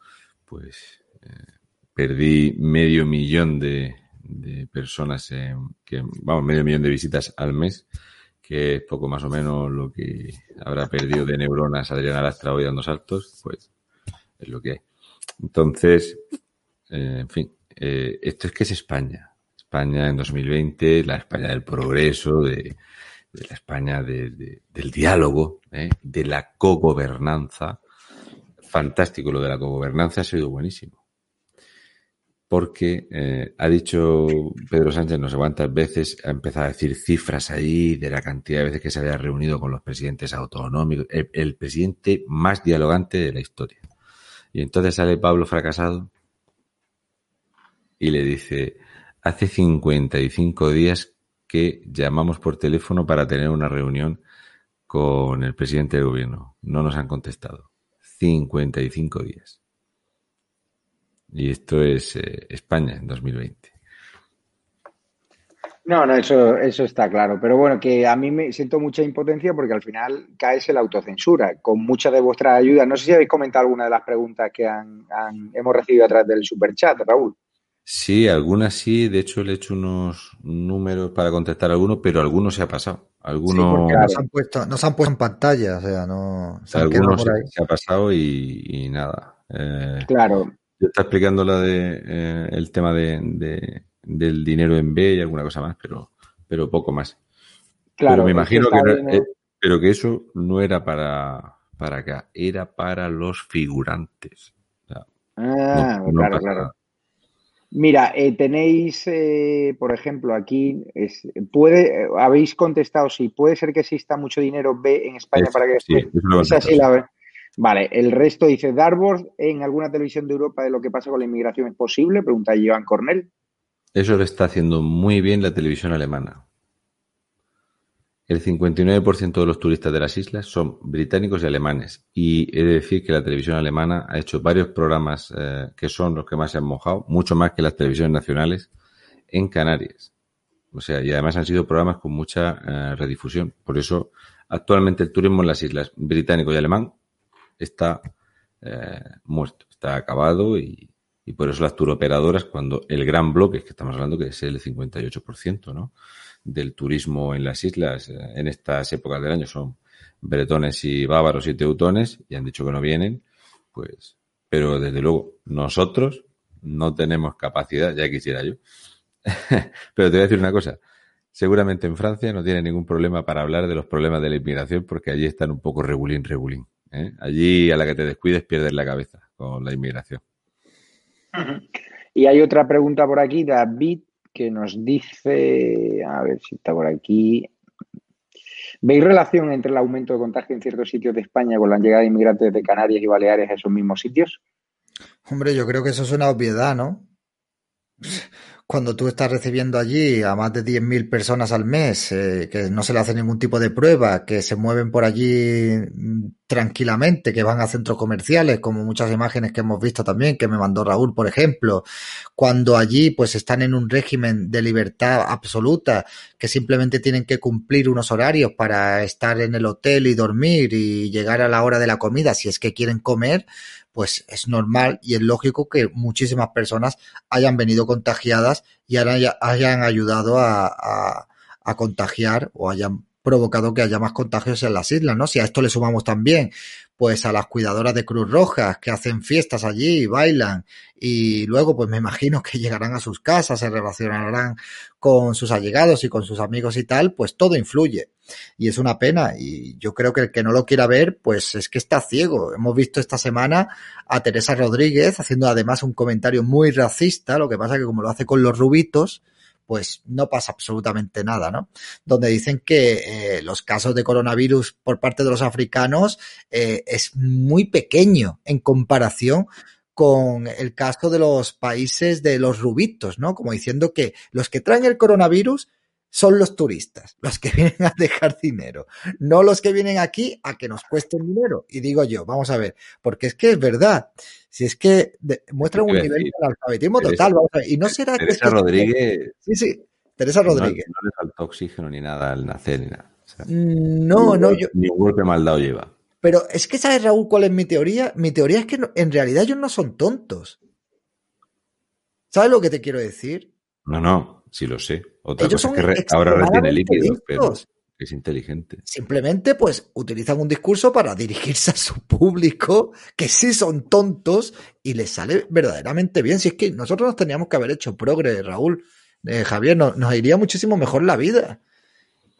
pues eh, perdí medio millón de, de personas, que, vamos, medio millón de visitas al mes que es poco más o menos lo que habrá perdido de neuronas Adriana Lastra hoy dando saltos, pues es lo que hay. Entonces, eh, en fin, eh, esto es que es España. España en 2020, la España del progreso, de, la España del diálogo, ¿eh? de la cogobernanza. Fantástico, lo de la cogobernanza ha sido buenísimo porque eh, ha dicho Pedro Sánchez no sé cuántas veces, ha empezado a decir cifras ahí de la cantidad de veces que se había reunido con los presidentes autonómicos, el, presidente más dialogante de la historia. Y entonces sale Pablo fracasado y le dice, hace 55 días que llamamos por teléfono para tener una reunión con el presidente del gobierno. No nos han contestado. 55 días. Y esto es eh, España en 2020. No, no, eso, eso está claro. Pero bueno, que a mí me siento mucha impotencia porque al final caes en la autocensura. Con mucha de vuestra ayuda, no sé si habéis comentado alguna de las preguntas que han, hemos recibido a través del superchat, Raúl. Sí, algunas sí. De hecho, le he hecho unos números para contestar algunos, pero algunos se ha pasado. Algunos nos, han puesto, nos han puesto en pantalla, o sea, no. Se algunos se, ha pasado y, nada. Eh, claro. Yo está explicando la de eh, el tema de, del dinero en B y alguna cosa más, pero, pero poco más. Claro, pero me imagino que, eh, pero que eso no era para, para acá, era para los figurantes. ah, claro, claro. Mira, eh, tenéis, por ejemplo, aquí, puede, habéis contestado si puede ser que exista mucho dinero B en España para que... Sí, es así la, Vale, el resto dice, Dartboard en alguna televisión de Europa de lo que pasa con la inmigración es posible, pregunta Joan Cornell. Eso lo está haciendo muy bien la televisión alemana. El 59% de los turistas de las islas son británicos y alemanes. Y he de decir que la televisión alemana ha hecho varios programas eh, que son los que más se han mojado, mucho más que las televisiones nacionales, en Canarias. O sea, y además han sido programas con mucha eh, redifusión. Por eso, actualmente el turismo en las islas británico y alemán está eh, muerto, está acabado y, por eso las turoperadoras, cuando el gran bloque, que estamos hablando que es el 58%, ¿no? Del turismo en las islas eh, en estas épocas del año son bretones y bávaros y teutones y han dicho que no vienen, pues, pero desde luego nosotros no tenemos capacidad, ya quisiera yo. *laughs* pero te voy a decir una cosa, seguramente en Francia no tiene ningún problema para hablar de los problemas de la inmigración porque allí están un poco regulín, regulín. ¿Eh? Allí a la que te descuides pierdes la cabeza con la inmigración. *laughs* Y hay otra pregunta por aquí, David, que nos dice, a ver si está por aquí. ¿Veis relación entre el aumento de contagio en ciertos sitios de España con la llegada de inmigrantes de Canarias y Baleares a esos mismos sitios? Hombre, yo creo que eso es una obviedad, ¿no? Cuando tú estás recibiendo allí a más de 10.000 personas al mes, eh, que no se le hace ningún tipo de prueba, que se mueven por allí mm, tranquilamente, que van a centros comerciales, como muchas imágenes que hemos visto también, que me mandó Raúl, por ejemplo, cuando allí pues están en un régimen de libertad absoluta, que simplemente tienen que cumplir unos horarios para estar en el hotel y dormir y llegar a la hora de la comida si es que quieren comer, pues es normal y es lógico que muchísimas personas hayan venido contagiadas y hayan ayudado a, a, contagiar o hayan provocado que haya más contagios en las islas, ¿no? Si a esto le sumamos también, pues a las cuidadoras de Cruz Roja que hacen fiestas allí, bailan. Y luego pues me imagino que llegarán a sus casas, se relacionarán con sus allegados y con sus amigos y tal, pues todo influye. Y es una pena. Y yo creo que el que no lo quiera ver pues es que está ciego. Hemos visto esta semana a Teresa Rodríguez haciendo además un comentario muy racista, lo que pasa que como lo hace con los rubitos, pues no pasa absolutamente nada, ¿no? Donde dicen que eh, los casos de coronavirus por parte de los africanos eh, es muy pequeño en comparación con el caso de los países de los rubitos, ¿no? Como diciendo que los que traen el coronavirus son los turistas, los que *laughs* vienen a dejar dinero, no los que vienen aquí a que nos cuesten dinero. Y digo yo, vamos a ver, porque es que es verdad, si es que muestra un nivel de alfabetismo total, vamos a ver, y no será Teresa Rodríguez. Sí, sí, Teresa Rodríguez. No, le falta oxígeno ni nada al nacer ni nada. Mm, no, no, yo. Ni golpe mal dado lleva. Pero es que, ¿sabes, Raúl, cuál es mi teoría? Mi teoría es que en realidad ellos no son tontos. ¿Sabes lo que te quiero decir? No, no, sí lo sé. Otra cosa es que ahora retiene líquidos, pero es inteligente. Simplemente, pues, utilizan un discurso para dirigirse a su público, que sí son tontos, y les sale verdaderamente bien. Si es que nosotros nos teníamos que haber hecho progre, Raúl, eh, Javier, nos iría muchísimo mejor la vida.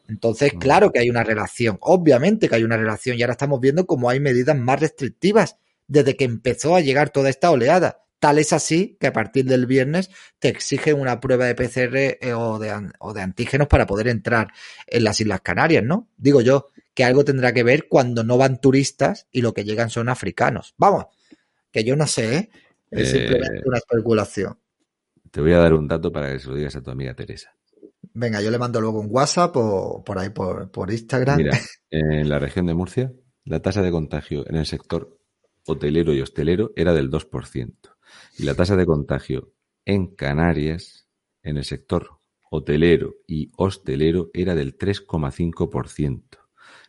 Entonces, mm. claro que hay una relación, obviamente que hay una relación, y ahora estamos viendo cómo hay medidas más restrictivas desde que empezó a llegar toda esta oleada. Tal es así que a partir del viernes te exigen una prueba de PCR eh, o de, o de antígenos para poder entrar en las Islas Canarias, ¿no? Digo yo que algo tendrá que ver cuando no van turistas y lo que llegan son africanos. Vamos, que yo no sé, ¿eh? es simplemente eh, una especulación. Te voy a dar un dato para que se lo digas a tu amiga Teresa. Venga, yo le mando luego un WhatsApp o por ahí por, por Instagram. Mira, *laughs* en la región de Murcia, la tasa de contagio en el sector hotelero y hostelero era del 2%. Y la tasa de contagio en Canarias, en el sector hotelero y hostelero, era del 3,5%.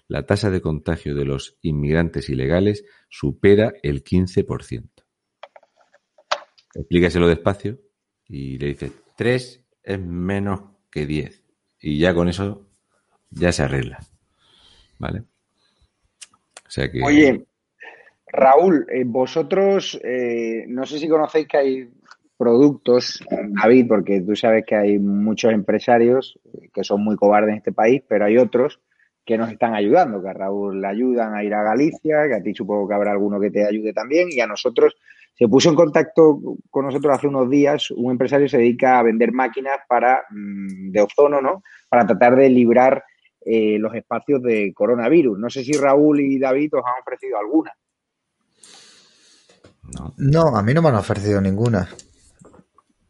La tasa de contagio de los inmigrantes ilegales supera el 15%. Explícaselo despacio y le dice, 3 es menos que 10. Y ya con eso ya se arregla. ¿Vale? O sea que... Oye, Raúl, eh, vosotros, eh, no sé si conocéis que hay productos, David, porque tú sabes que hay muchos empresarios que son muy cobardes en este país, pero hay otros que nos están ayudando, que a Raúl le ayudan a ir a Galicia, que a ti supongo que habrá alguno que te ayude también, y a nosotros se puso en contacto con nosotros hace unos días, un empresario se dedica a vender máquinas para mm, de ozono, ¿no? Para tratar de librar eh, los espacios de coronavirus. No sé si Raúl y David os han ofrecido alguna. No. a mí no me han ofrecido ninguna.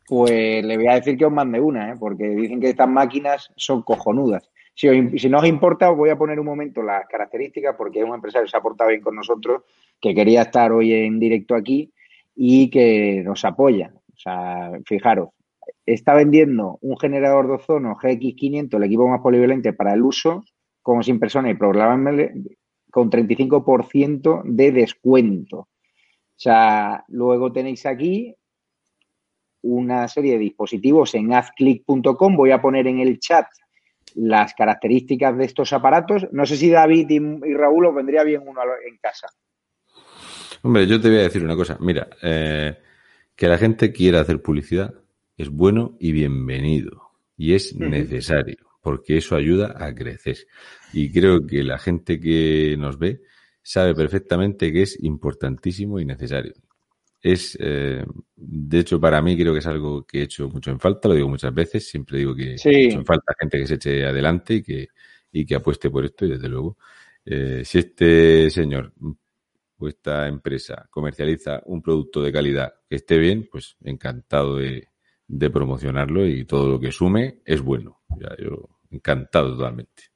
Pues le voy a decir que os mande una, ¿eh? porque dicen que estas máquinas son cojonudas. Si, si, no os importa, os voy a poner un momento las características, porque es un empresario que se ha portado bien con nosotros, que quería estar hoy en directo aquí y que nos apoya. O sea, fijaros, está vendiendo un generador de ozono GX500, el equipo más polivalente para el uso, como sin persona y programable, con 35% de descuento. Sea, luego tenéis aquí una serie de dispositivos en hazclick.com. Voy a poner en el chat las características de estos aparatos. No sé si David y, Raúl os vendría bien uno en casa. Hombre, yo te voy a decir una cosa. Mira, eh, que la gente quiera hacer publicidad es bueno y bienvenido. Y es necesario, porque eso ayuda a crecer. Y creo que la gente que nos ve sabe perfectamente que es importantísimo y necesario es, eh, de hecho, para mí creo que es algo que he hecho mucho en falta, lo digo muchas veces, siempre digo que sí. he hecho en falta gente que se eche adelante y que, y que apueste por esto y desde luego, eh, si este señor o esta empresa comercializa un producto de calidad que esté bien, pues encantado de, de promocionarlo y todo lo que sume es bueno. Ya, yo encantado totalmente.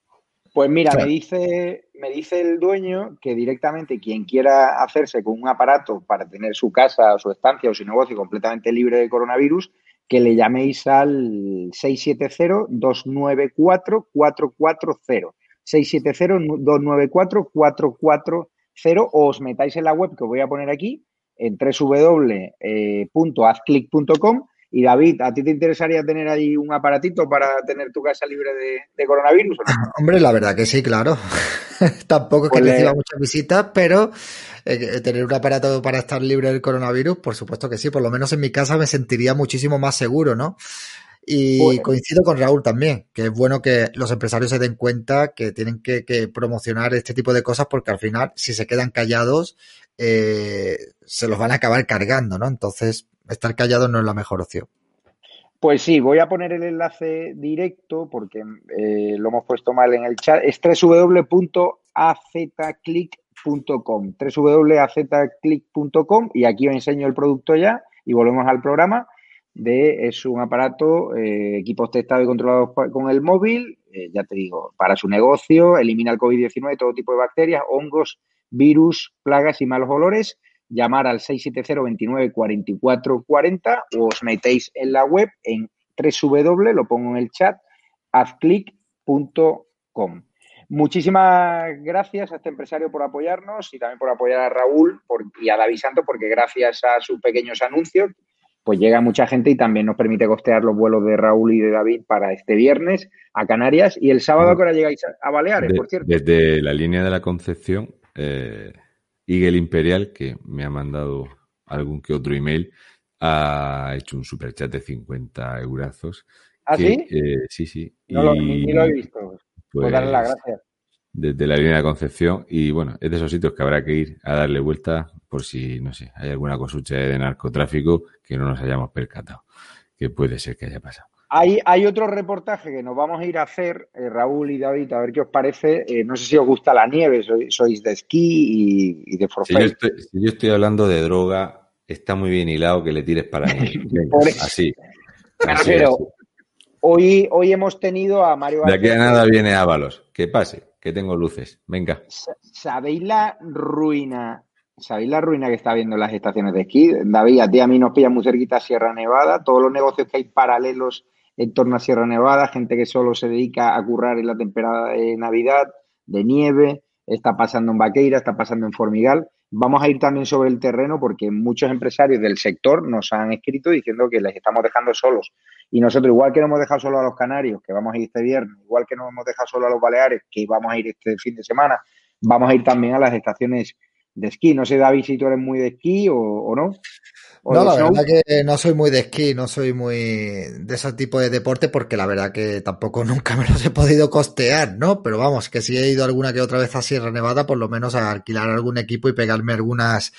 Pues mira, me dice, me dice el dueño que directamente quien quiera hacerse con un aparato para tener su casa, o su estancia o su negocio completamente libre de coronavirus, que le llaméis al 670-294-440. 670-294-440 o os metáis en la web que os voy a poner aquí en www.azclick.com y David, ¿a ti te interesaría tener ahí un aparatito para tener tu casa libre de, coronavirus? Hombre, la verdad que sí, claro. *laughs* Tampoco es que pues reciba muchas visitas, pero eh, tener un aparato para estar libre del coronavirus, por supuesto que sí. Por lo menos en mi casa me sentiría muchísimo más seguro, ¿no? Y pues coincido con Raúl también, que es bueno que los empresarios se den cuenta que tienen que, que promocionar este tipo de cosas porque al final, si se quedan callados, eh, se los van a acabar cargando, ¿no? Entonces, estar callado no es la mejor opción. Pues sí, voy a poner el enlace directo porque eh, lo hemos puesto mal en el chat. Es www.azclick.com. www.azclick.com y aquí os enseño el producto ya y volvemos al programa. De, es un aparato, eh, equipos testados y controlados con el móvil, eh, ya te digo, para su negocio, elimina el COVID-19, todo tipo de bacterias, hongos, virus, plagas y malos olores llamar al 670 29 44 40 o os metéis en la web en www, lo pongo en el chat, hazclick.com. Muchísimas gracias a este empresario por apoyarnos y también por apoyar a Raúl y a David Santo, porque gracias a sus pequeños anuncios, pues llega mucha gente y también nos permite costear los vuelos de Raúl y de David para este viernes a Canarias y el sábado a qué hora llegáis a Baleares, por cierto. Desde la línea de la Concepción, eh, Eagle Imperial, que me ha mandado algún que otro email, ha hecho un superchat de 50 eurazos. ¿Ah, sí? Eh, sí, sí. No lo, ni, lo he visto. Pues, darle las gracias. Desde la línea de Concepción. Y bueno, es de esos sitios que habrá que ir a darle vuelta por si, no sé, hay alguna cosucha de narcotráfico que no nos hayamos percatado. Que puede ser que haya pasado. Hay, hay otro reportaje que nos vamos a ir a hacer, eh, Raúl y David, a ver qué os parece. Eh, no sé si os gusta la nieve, sois, de esquí y, de forfait. Si yo, estoy, hablando de droga, está muy bien hilado que le tires para mí. *laughs* *laughs* así. Pero Hoy, hoy hemos tenido a Mario De aquí a nada viene Ábalos. Que pase, que tengo luces. Venga. ¿Sabéis la ruina ¿Sabéis la ruina que está viendo en las estaciones de esquí? David, a ti a mí nos pilla muy cerquita Sierra Nevada, todos los negocios que hay paralelos en torno a Sierra Nevada, gente que solo se dedica a currar en la temporada de Navidad, de nieve, está pasando en Vaqueira, está pasando en Formigal. Vamos a ir también sobre el terreno porque muchos empresarios del sector nos han escrito diciendo que les estamos dejando solos. Y nosotros, igual que no hemos dejado solo a los canarios, que vamos a ir este viernes, igual que no hemos dejado solo a los baleares, que vamos a ir este fin de semana, vamos a ir también a las estaciones de esquí. No sé, David, si tú eres muy de esquí o no no, la verdad que no soy muy de esquí, no soy muy de ese tipo de deporte porque la verdad que tampoco *laughs* nunca me los he podido costear, ¿no? Pero vamos, que si he ido alguna que otra vez a Sierra Nevada, por lo menos a alquilar algún equipo y pegarme algunas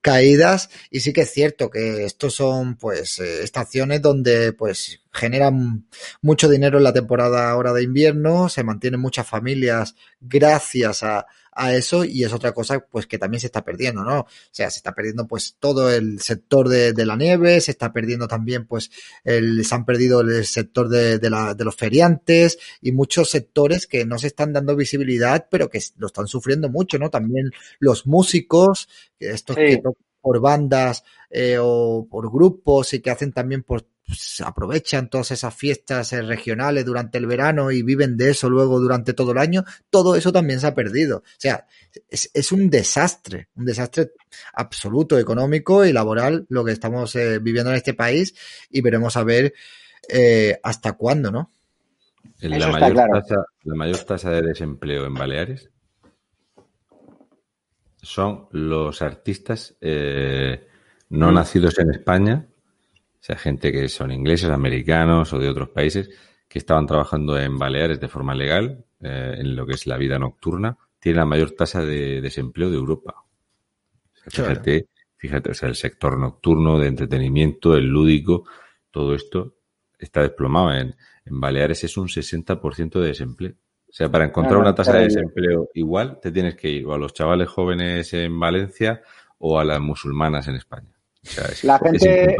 caídas. Y sí que es cierto que estos son pues eh, estaciones donde pues generan mucho dinero en la temporada ahora de invierno, se mantienen muchas familias gracias a, a eso y es otra cosa pues que también se está perdiendo, ¿no? O sea, se está perdiendo pues todo el sector de, de la nieve, se está perdiendo también pues el, se han perdido el sector de, de, la, de los feriantes y muchos sectores que no se están dando visibilidad pero que lo están sufriendo mucho, ¿no? También los músicos, estos que por bandas eh, o por grupos y que hacen también por pues, aprovechan todas esas fiestas eh, regionales durante el verano y viven de eso luego durante todo el año, todo eso también se ha perdido. O sea, es, un desastre, un desastre absoluto económico y laboral lo que estamos eh, viviendo en este país y veremos a ver eh, hasta cuándo, ¿no? La mayor, tasa, la mayor tasa de desempleo en Baleares son los artistas no mm. nacidos en España o sea, gente que son ingleses, americanos o de otros países que estaban trabajando en Baleares de forma legal, eh, en lo que es la vida nocturna, tiene la mayor tasa de desempleo de Europa. fíjate, fíjate, o sea, el sector nocturno de entretenimiento, el lúdico, todo esto está desplomado. En, en Baleares es un 60% de desempleo. O sea, para encontrar una tasa de desempleo igual, te tienes que ir o a los chavales jóvenes en Valencia o a las musulmanas en España. O sea, es, la gente,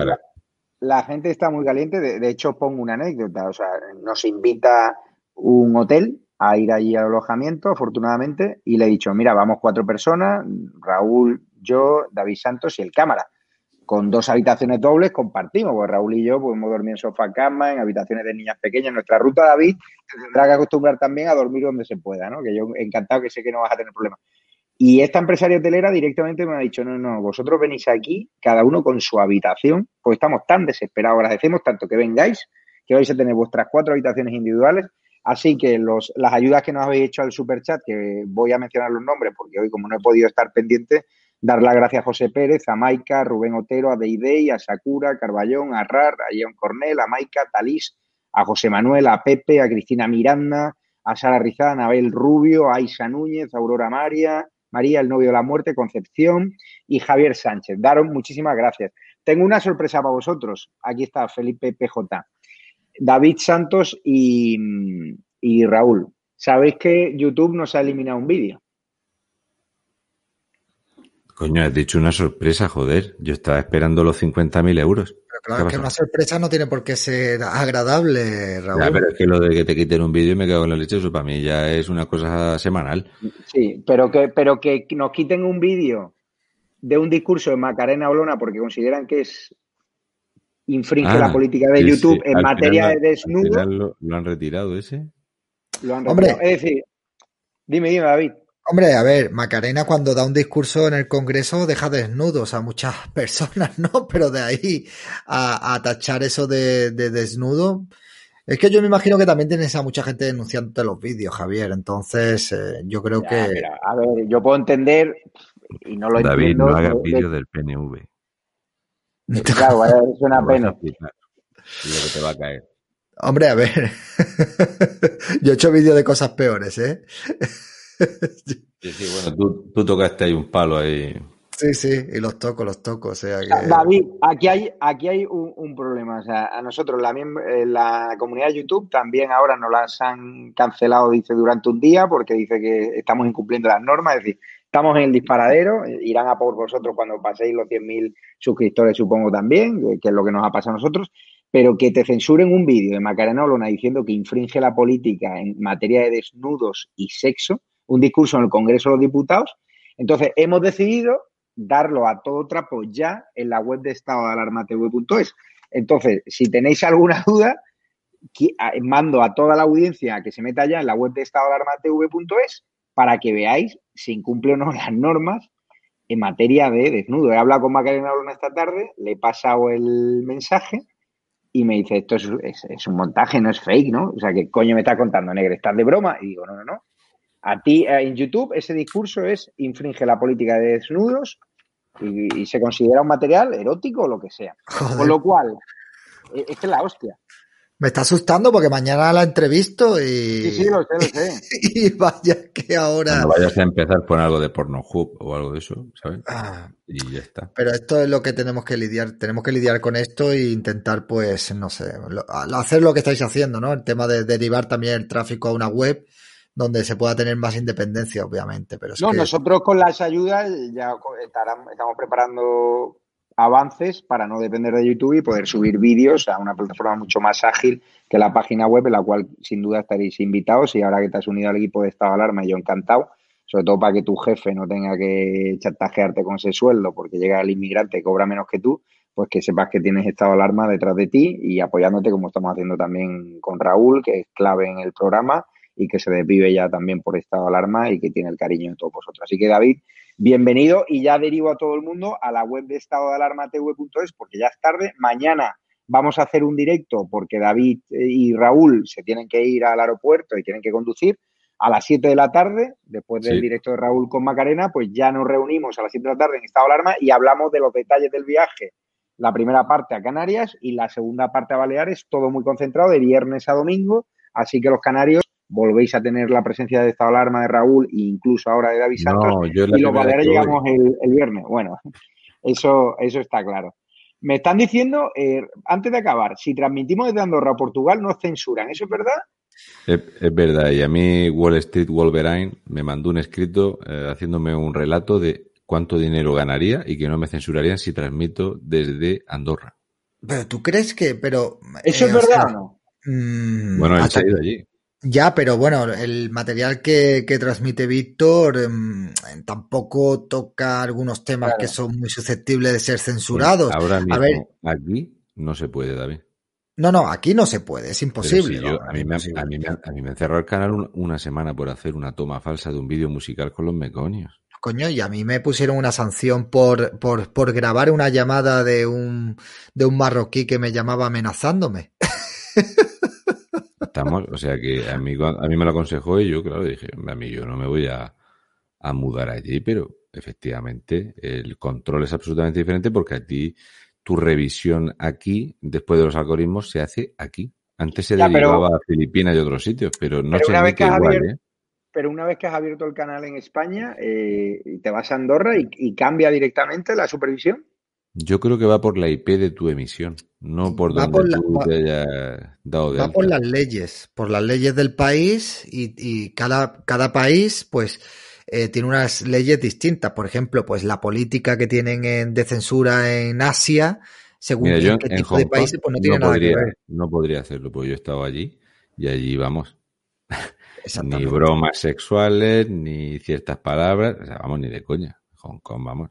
la gente está muy caliente. De, hecho, pongo una anécdota. O sea, nos invita un hotel a ir allí al alojamiento, afortunadamente, y le he dicho, mira, vamos cuatro personas, Raúl, yo, David Santos y el cámara. Con dos habitaciones dobles compartimos, pues Raúl y yo podemos dormir en sofá cama, en habitaciones de niñas pequeñas. Nuestra ruta, David, tendrá que acostumbrar también a dormir donde se pueda, ¿no? Que yo encantado que sé que no vas a tener problemas. Y esta empresaria hotelera directamente me ha dicho, no, no, vosotros venís aquí, cada uno con su habitación, pues estamos tan desesperados, agradecemos tanto que vengáis, que vais a tener vuestras cuatro habitaciones individuales. Así que los, las ayudas que nos habéis hecho al superchat, que voy a mencionar los nombres porque hoy como no he podido estar pendiente, dar las gracias a José Pérez, a Maika, a Rubén Otero, a Deidei, a Sakura, a Carballón, a Rar, a Ion Cornel, a Maika, a Talís, a José Manuel, a Pepe, a Cristina Miranda, a Sara Rizada, a Anabel Rubio, a Aisa Núñez, a Aurora María, María, el novio de la muerte, Concepción y Javier Sánchez. Daron muchísimas gracias. Tengo una sorpresa para vosotros. Aquí está Felipe PJ, David Santos y, Raúl. Sabéis que YouTube nos ha eliminado un vídeo. Coño, has dicho una sorpresa, joder. Yo estaba esperando los 50.000 euros. Pero claro, que una sorpresa no tiene por qué ser agradable, Raúl. pero es que lo de que te quiten un vídeo me cago en la leche, eso para mí ya es una cosa semanal. Sí, pero que, pero que nos quiten un vídeo de un discurso de Macarena Olona porque consideran que es infringe la ah, política de YouTube en materia de desnudo. Lo, han retirado ese? Lo han retirado. Es decir, dime, dime, David. Hombre, a ver, Macarena cuando da un discurso en el Congreso deja desnudos a muchas *laughs* personas, ¿no? Pero de ahí a, tachar eso de, desnudo. Es que yo me imagino que también tienes a mucha gente denunciando los vídeos, Javier. Entonces, eh, yo creo que. a ver, yo puedo entender y no lo David, no hagas vídeos del PNV. *laughs* Claro, es una pena. lo que te va a caer. Hombre, a ver. *laughs* yo he hecho vídeos de cosas peores, ¿eh? Sí, sí, bueno, tú, tú, tocaste ahí un palo ahí. Sí, sí, y los toco, los toco. O sea David, aquí hay, aquí hay un, problema. O sea, a nosotros, la, eh, la comunidad de YouTube, también ahora nos las han cancelado, dice, durante un día, porque dice que estamos incumpliendo las normas. Es decir, estamos en el disparadero, irán a por vosotros cuando paséis los 100.000 suscriptores, supongo también, que es lo que nos ha pasado a nosotros pero que te censuren un vídeo de Macarena Olona diciendo que infringe la política en materia de desnudos y sexo, un discurso en el Congreso de los Diputados. Entonces, hemos decidido darlo a todo trapo ya en la web de estado de alarma. Entonces, si tenéis alguna *laughs* duda, mando a toda la audiencia que se meta ya en la web de estado de alarma para que veáis si incumple o no *laughs* las normas en materia de desnudo. He hablado con Macarena Olona esta tarde, le he pasado el mensaje y me dice, esto es, es, un montaje, no es fake, ¿no? O sea, ¿qué coño me está contando, negro? ¿Estás de broma? Y digo, no, no, no. A ti eh, en YouTube ese discurso es infringe la política de desnudos y, se considera un material erótico o lo que sea. Con lo cual, e, es que es la hostia. Me está asustando porque mañana la entrevisto y. Sí, sí, lo sé, lo sé. *laughs* y vaya que ahora. No vayas a empezar por algo de Pornhub o algo de eso, ¿sabes? Ah. y ya está. Pero esto es lo que tenemos que lidiar. Tenemos que lidiar con esto e intentar, pues, no sé, hacer lo que estáis haciendo, ¿no? El tema de derivar también el tráfico a una web donde se pueda tener más independencia, obviamente. Pero no, nosotros con las ayudas ya estamos preparando avances para no depender de YouTube y poder subir vídeos a una plataforma mucho más ágil que la página web, en la cual sin duda estaréis invitados. Y ahora que te has unido al equipo de Estado de Alarma, yo encantado. sobre todo para que tu jefe no tenga que chantajearte con ese sueldo porque llega el inmigrante y cobra menos que tú, pues que sepas que tienes estado de alarma detrás de ti y apoyándote como estamos haciendo también con Raúl, que es clave en el programa y que se desvive ya también por estado de alarma y que tiene el cariño de todos vosotros. Así que David, bienvenido y ya derivo a todo el mundo a la web de estado de alarma tv.es porque ya es tarde. Mañana vamos a hacer un directo porque David y Raúl se tienen que ir al aeropuerto y tienen que conducir a las 7 de la tarde, después del directo de Raúl con Macarena, pues ya nos reunimos a las 7 de la tarde en estado de alarma y hablamos de los detalles del viaje. La primera parte a Canarias y la segunda parte a Baleares, todo muy concentrado de viernes a domingo. Así que los canarios volvéis a tener la presencia de estado de alarma de Raúl e incluso ahora de David Santos. y los baleares llegamos el, viernes. Bueno, *laughs* eso, eso está claro. Me están diciendo, eh, antes de acabar, si transmitimos desde Andorra a Portugal, nos censuran. ¿Eso es verdad? Es, verdad, y a mí Wall Street Wolverine me mandó un escrito eh, haciéndome un relato de cuánto dinero ganaría y que no me censurarían si transmito desde Andorra. Pero tú crees que, pero... ¿Eso es eh, verdad o no? Mm, bueno, él se ha ido allí. Ya, pero bueno, el material que, transmite Víctor em, tampoco toca algunos temas que son muy susceptibles de ser censurados. ahora mismo, aquí no se puede, David. No, no, aquí no se puede, es imposible. a, mí me, a, mí me, encerró el canal una semana por hacer una toma falsa de un vídeo musical con los meconios. Coño, y a mí me pusieron una sanción por, por, por grabar una llamada de un, de un marroquí que me llamaba amenazándome. *laughs* Estamos, o sea que a mí, a mí me lo aconsejó y yo, claro, dije, a mí yo no me voy a, a mudar allí, pero efectivamente el control es absolutamente diferente porque a ti tu revisión aquí, después de los algoritmos, se hace aquí. Antes se derivaba a Filipinas y otros sitios, pero no se ve igual, ¿eh? Pero una vez que has abierto el canal en España, eh, te vas a Andorra y, cambia directamente la supervisión. Yo creo que va por la IP de tu emisión, no por donde tú te hayas dado de Va por las leyes, por las leyes del país y, y cada, cada país, pues eh, tiene unas leyes distintas. Por ejemplo, pues la política que tienen de censura en Asia, según qué tipo de países, pues no tiene nada que ver. No podría hacerlo, porque yo he estado allí y allí vamos. ni bromas sexuales, ni ciertas palabras, o sea, vamos, ni de coña. Hong Kong, vamos.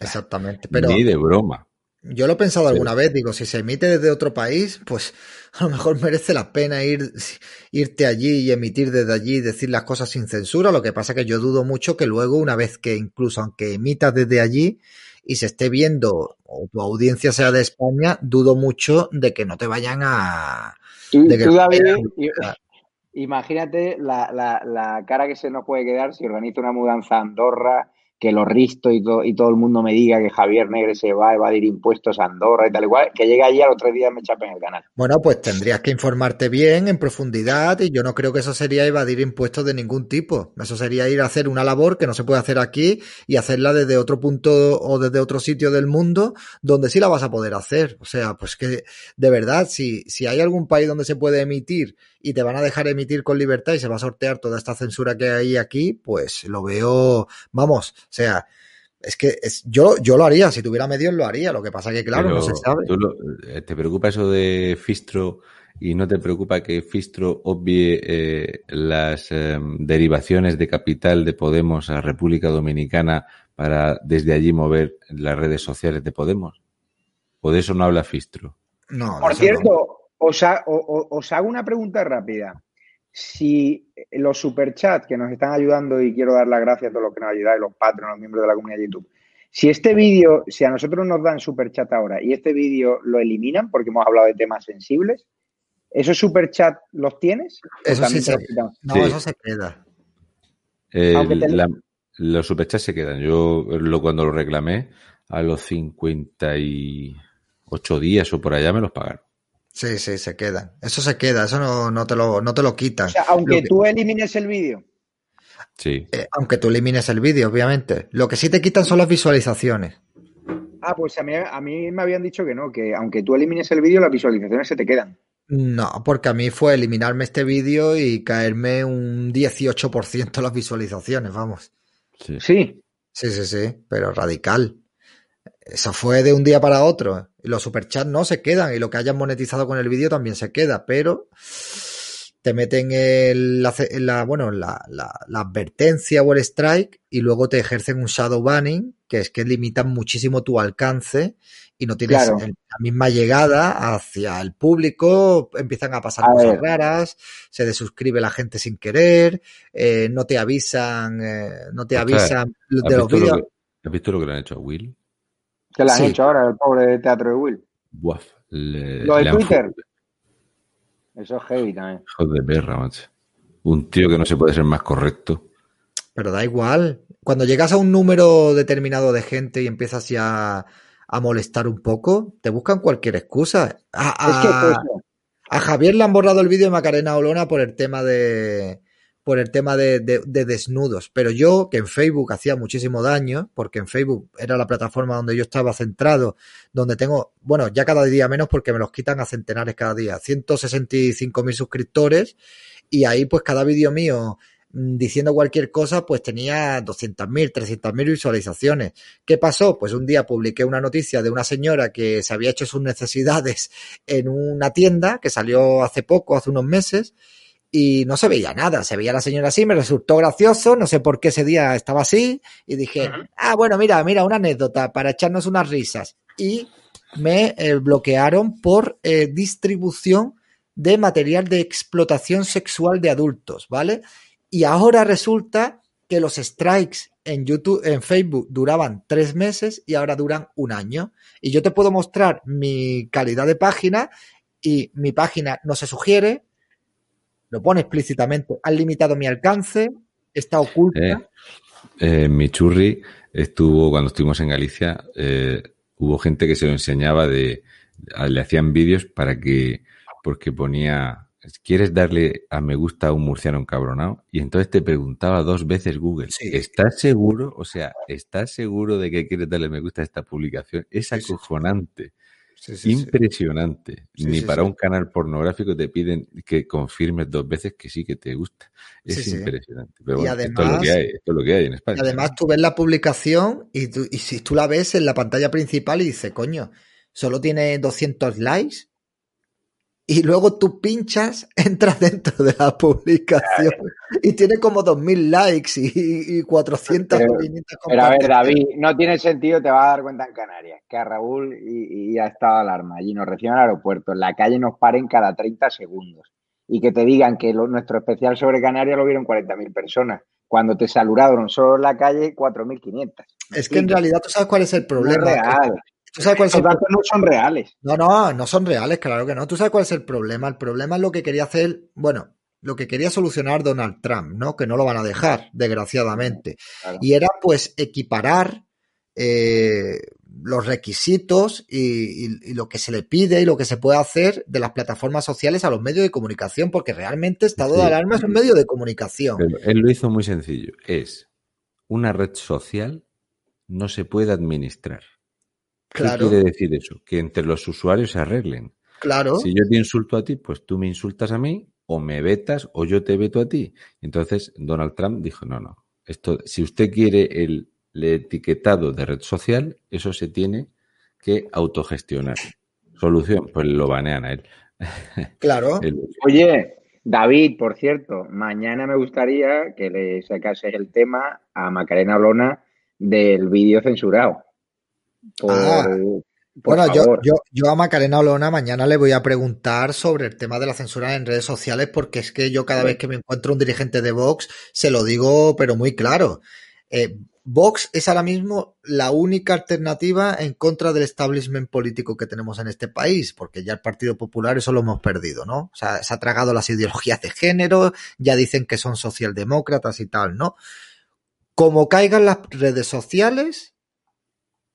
Exactamente, pero... Ni de broma. Yo lo he pensado alguna vez, digo, si se emite desde otro país, pues a lo mejor *laughs* merece la pena ir, irte allí y emitir desde allí y decir las cosas sin censura. Lo que pasa es que yo dudo mucho que luego, una vez que incluso aunque emitas desde allí y se esté viendo o tu audiencia sea de España, dudo mucho de que no te vayan a... imagínate la, la, la cara que se nos puede quedar si organiza una mudanza a Andorra que lo risto y, y todo el mundo me diga que Javier Negre se va a evadir impuestos a Andorra y tal igual, que llegue allí al otro día me chapen el canal. Bueno, pues tendrías que informarte bien, en profundidad, y yo no creo que eso sería evadir impuestos de ningún tipo. Eso sería ir a hacer una labor que no se puede hacer aquí y hacerla desde otro punto o desde otro sitio del mundo donde sí la vas a poder hacer. O sea, pues que de verdad, si, si hay algún país donde se puede emitir y te van a dejar emitir con libertad y se va a sortear toda esta censura que hay aquí, pues lo veo, vamos, o sea, es que es, yo, yo lo haría, si tuviera medios lo haría, lo que pasa que claro, no se sabe. Eh, ¿Te preocupa eso de Fistro y no te preocupa que Fistro obvie eh, las em, derivaciones de capital de Podemos a República Dominicana para desde allí mover las redes sociales de Podemos? ¿O de eso no habla Fistro? No. Por cierto, os, os, hago una pregunta rápida. Si los superchats que nos están ayudando, y quiero dar las gracias a todos los que nos ayudáis, los patronos, los miembros de la comunidad de YouTube, si este vídeo, si a nosotros nos dan superchat ahora y este vídeo lo eliminan porque hemos hablado de temas sensibles, ¿esos superchats los tienes? Eso sí se, no, eso se queda. los superchats se quedan. Yo lo, cuando lo reclamé, a los 58 días o por allá me los pagaron. Sí, sí, se quedan. Eso se queda, eso no, no, te, lo, no te lo quitan. O sea, aunque tú elimines el vídeo. Sí. Eh, aunque tú elimines el vídeo, obviamente. Lo que sí te quitan son las visualizaciones. Ah, pues a mí, a mí me habían dicho que no, que aunque tú elimines el vídeo, las visualizaciones se te quedan. No, porque a mí fue eliminarme este vídeo y caerme un 18% las visualizaciones, vamos. Sí. Sí, sí, sí, sí pero radical. Eso fue de un día para otro. Los superchats no se quedan y lo que hayan monetizado con el vídeo también se queda, pero te meten el, la, la- bueno, la, la- la advertencia o el strike y luego te ejercen un shadow banning, que es que limitan muchísimo tu alcance y no tienes Claro. el- la misma llegada hacia el público, empiezan a pasar A cosas ver. raras, se desuscribe la gente sin querer, eh, no te avisan, eh, no te avisan ¿Has de los vídeos. lo has visto lo que le han hecho a Will? ¿Qué le han Sí. hecho ahora el pobre teatro de Will? Buaf. Le, Lo de le Twitter. Eso es heavy también. Hijo de perra, macho. Un tío que no se puede ser más correcto. Pero da igual. Cuando llegas a un número determinado de gente y empiezas ya a molestar un poco, te buscan cualquier excusa. A, Es que es a- a Javier le han borrado el vídeo de Macarena Olona por el tema de por el tema de, de- de desnudos. Pero yo, que en Facebook hacía muchísimo daño, porque en Facebook era la plataforma donde yo estaba centrado, donde tengo, bueno, ya cada día menos porque me los quitan a centenares cada día, 165 mil suscriptores, y ahí pues cada vídeo mío mm, diciendo cualquier cosa, pues tenía 200.000, 300.000 visualizaciones. ¿Qué pasó? Pues un día publiqué una noticia de una señora que se había hecho sus necesidades en una tienda que salió hace poco, hace unos meses, y no se veía nada, se veía la señora así, me resultó gracioso, no sé por qué ese día estaba así, y dije, ah, bueno, mira, mira, una anécdota para echarnos unas risas. Y me eh, bloquearon por eh, distribución de material de explotación sexual de adultos, ¿vale? Y ahora resulta que los strikes en YouTube, en Facebook duraban tres meses y ahora duran un año. Y yo te puedo mostrar mi calidad de página y mi página no se sugiere, lo pone explícitamente, han limitado mi alcance, está oculta. Eh, eh, mi churri estuvo, cuando estuvimos en Galicia, eh, hubo gente que se lo enseñaba de, le hacían vídeos para que, porque ponía, ¿quieres darle a me gusta a un murciano encabronado? Y entonces te preguntaba dos veces Google, Sí. ¿estás seguro? O sea, ¿estás seguro de que quieres darle me gusta a esta publicación? Es acojonante. Sí, sí, sí. Impresionante. Sí, Ni para un canal pornográfico te piden que confirmes dos veces que sí que te gusta. Es impresionante. Pero Y bueno, esto es lo que además- hay, esto es lo que hay en España. Y además tú ves la publicación y, tú- y si tú la ves en la pantalla principal y dices, coño, solo tiene 200 likes. Y luego tú pinchas, *laughs* entras dentro de la publicación y tiene como 2000 likes y, y 400 Pero- o 500 Pero a ver. David, no tiene sentido, te vas a dar cuenta en Canarias, que a Raúl y, y a estado alarma. Allí nos reciben al aeropuerto, en la calle nos paren cada 30 segundos. Y que te digan que lo- nuestro especial sobre Canarias lo vieron 40.000 personas. Cuando te saludaron solo en la calle, 4.500. Es que en realidad tú sabes cuál es el no es problema. real. Tú sabes cuál es el Los datos no son reales. No, no, no son reales, claro que no. Tú sabes cuál es el problema. El problema es lo que quería hacer, bueno, lo que quería solucionar Donald Trump, ¿no? Que no lo van a dejar, desgraciadamente. Claro. Y era pues equiparar eh, los requisitos y, y- y lo que se le pide y lo que se puede hacer de las plataformas sociales a los medios de comunicación, porque realmente estado de Sí. alarma es un medio de comunicación. Pero él lo hizo muy sencillo. Es una red social no se puede administrar. ¿Qué Claro, quiere decir eso? Que entre los usuarios se arreglen. claro. Si yo te insulto a ti, pues tú me insultas a mí, o me vetas, o yo te veto a ti. Entonces Donald Trump dijo, no, no. Esto, si usted quiere el, el etiquetado de red social, eso se tiene que autogestionar. Solución, pues lo banean a él. *laughs* Claro. Oye, David, por cierto, mañana me gustaría que le sacases el tema a Macarena Blona del vídeo censurado. Por, Ah, por Bueno, yo, favor. yo, yo a Macarena Olona mañana le voy a preguntar sobre el tema de la censura en redes sociales, porque es que yo cada vez que me encuentro un dirigente de Vox, se lo digo, pero muy claro. Eh, Vox es ahora mismo la única alternativa en contra del establishment político que tenemos en este país, porque ya el Partido Popular eso lo hemos perdido, ¿no? O sea, se ha tragado las ideologías de género, ya dicen que son socialdemócratas y tal, ¿no? Como caigan las redes sociales,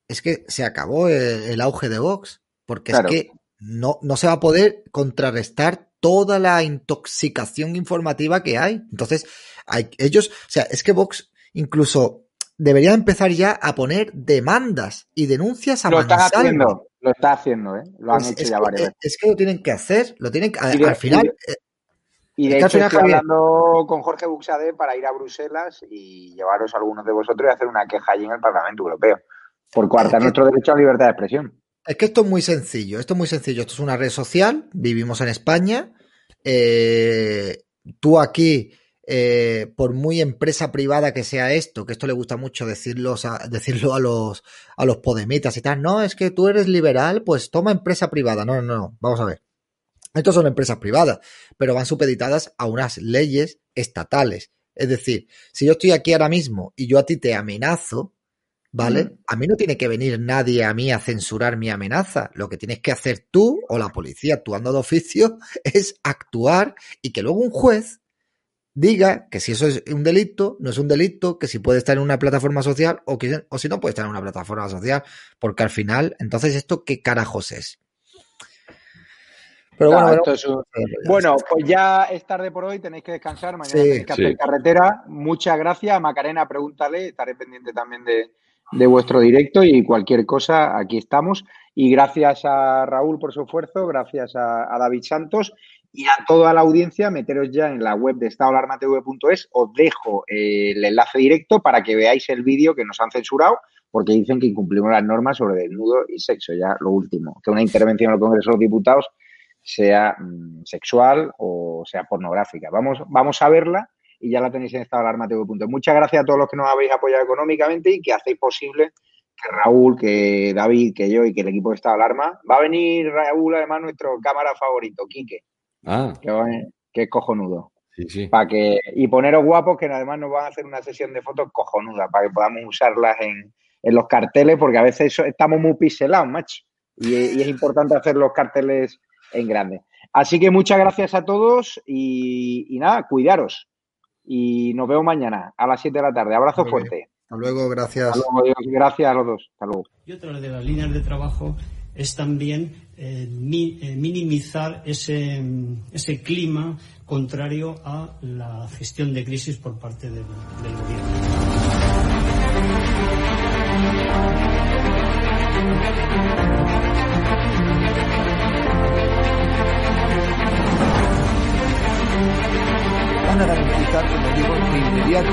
es que se acabó el, el auge de Vox, porque Claro. es que no, no se va a poder contrarrestar toda la intoxicación informativa que hay. Entonces, hay, ellos, o sea, es que Vox incluso debería empezar ya a poner demandas y denuncias a Lo están haciendo, lo está haciendo, ¿eh? Lo han Pues hecho ya que, varias veces. es que lo tienen que hacer, lo tienen que, de- al final, y de- eh, hecho final, estoy Javier- hablando con Jorge Buxade para ir a Bruselas y llevaros a algunos de vosotros y hacer una queja allí en el Parlamento Europeo por coartar que- nuestro derecho a libertad de expresión. Es que esto es muy sencillo, esto es muy sencillo. Esto es una red social, vivimos en España, eh, tú aquí, eh, por muy empresa privada que sea esto, que esto le gusta mucho decirlo a, decirlo a los, a los podemitas y tal, no, es que tú eres liberal, pues toma empresa privada. No, no, no, vamos a ver. Estos son empresas privadas, pero van supeditadas a unas leyes estatales. Es decir, si yo estoy aquí ahora mismo y yo a ti te amenazo, ¿vale? A mí no tiene que venir nadie a mí a censurar mi amenaza. Lo que tienes que hacer tú o la policía actuando de oficio *laughs* es actuar y que luego un juez diga que si eso es un delito, no es un delito, que si puede estar en una plataforma social o, que, o si no puede estar en una plataforma social, porque al final, entonces, ¿esto qué carajos es? Pero bueno, bueno, pues ya es tarde por hoy, tenéis que descansar, mañana tenéis que hacer carretera. Muchas gracias, Macarena, pregúntale, estaré pendiente también de, de vuestro directo y cualquier cosa, aquí estamos. Y gracias a Raúl por su esfuerzo, gracias a, David Santos y a toda la audiencia, meteros ya en la web de estadoalarmatv.es. Os dejo eh, el enlace directo para que veáis el vídeo que nos han censurado, porque dicen que incumplimos las normas sobre desnudo y sexo. Ya lo último, que una intervención en el Congreso de los Diputados sea mm, sexual o sea pornográfica. Vamos, vamos a verla y ya la tenéis en estadoalarmatv.es. Muchas gracias a todos los que nos habéis apoyado económicamente y que hacéis posible que Raúl, que David, que yo y que el equipo de Estado Alarma. Va a venir Raúl, además, nuestro cámara favorito, Quique. Ah. Que, es cojonudo. Sí, sí. Para que, y poneros guapos, que además nos van a hacer una sesión de fotos cojonuda, para que podamos usarlas en, los carteles, porque a veces estamos muy piselados, macho. Y, es importante hacer los carteles en grande. Así que muchas gracias a todos y, y nada, cuidaros. Y nos vemos mañana a las 7 de la tarde. Abrazo fuerte. Hasta luego, gracias. gracias a los dos. Hasta luego. Y otra de las líneas de trabajo es también eh, eh, minimizar ese, ese clima contrario a la gestión de crisis por parte del, del gobierno. A garantizar, como digo, de inmediato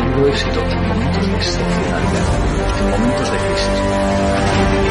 tenido éxito en momentos de excepcionalidad en momentos de crisis.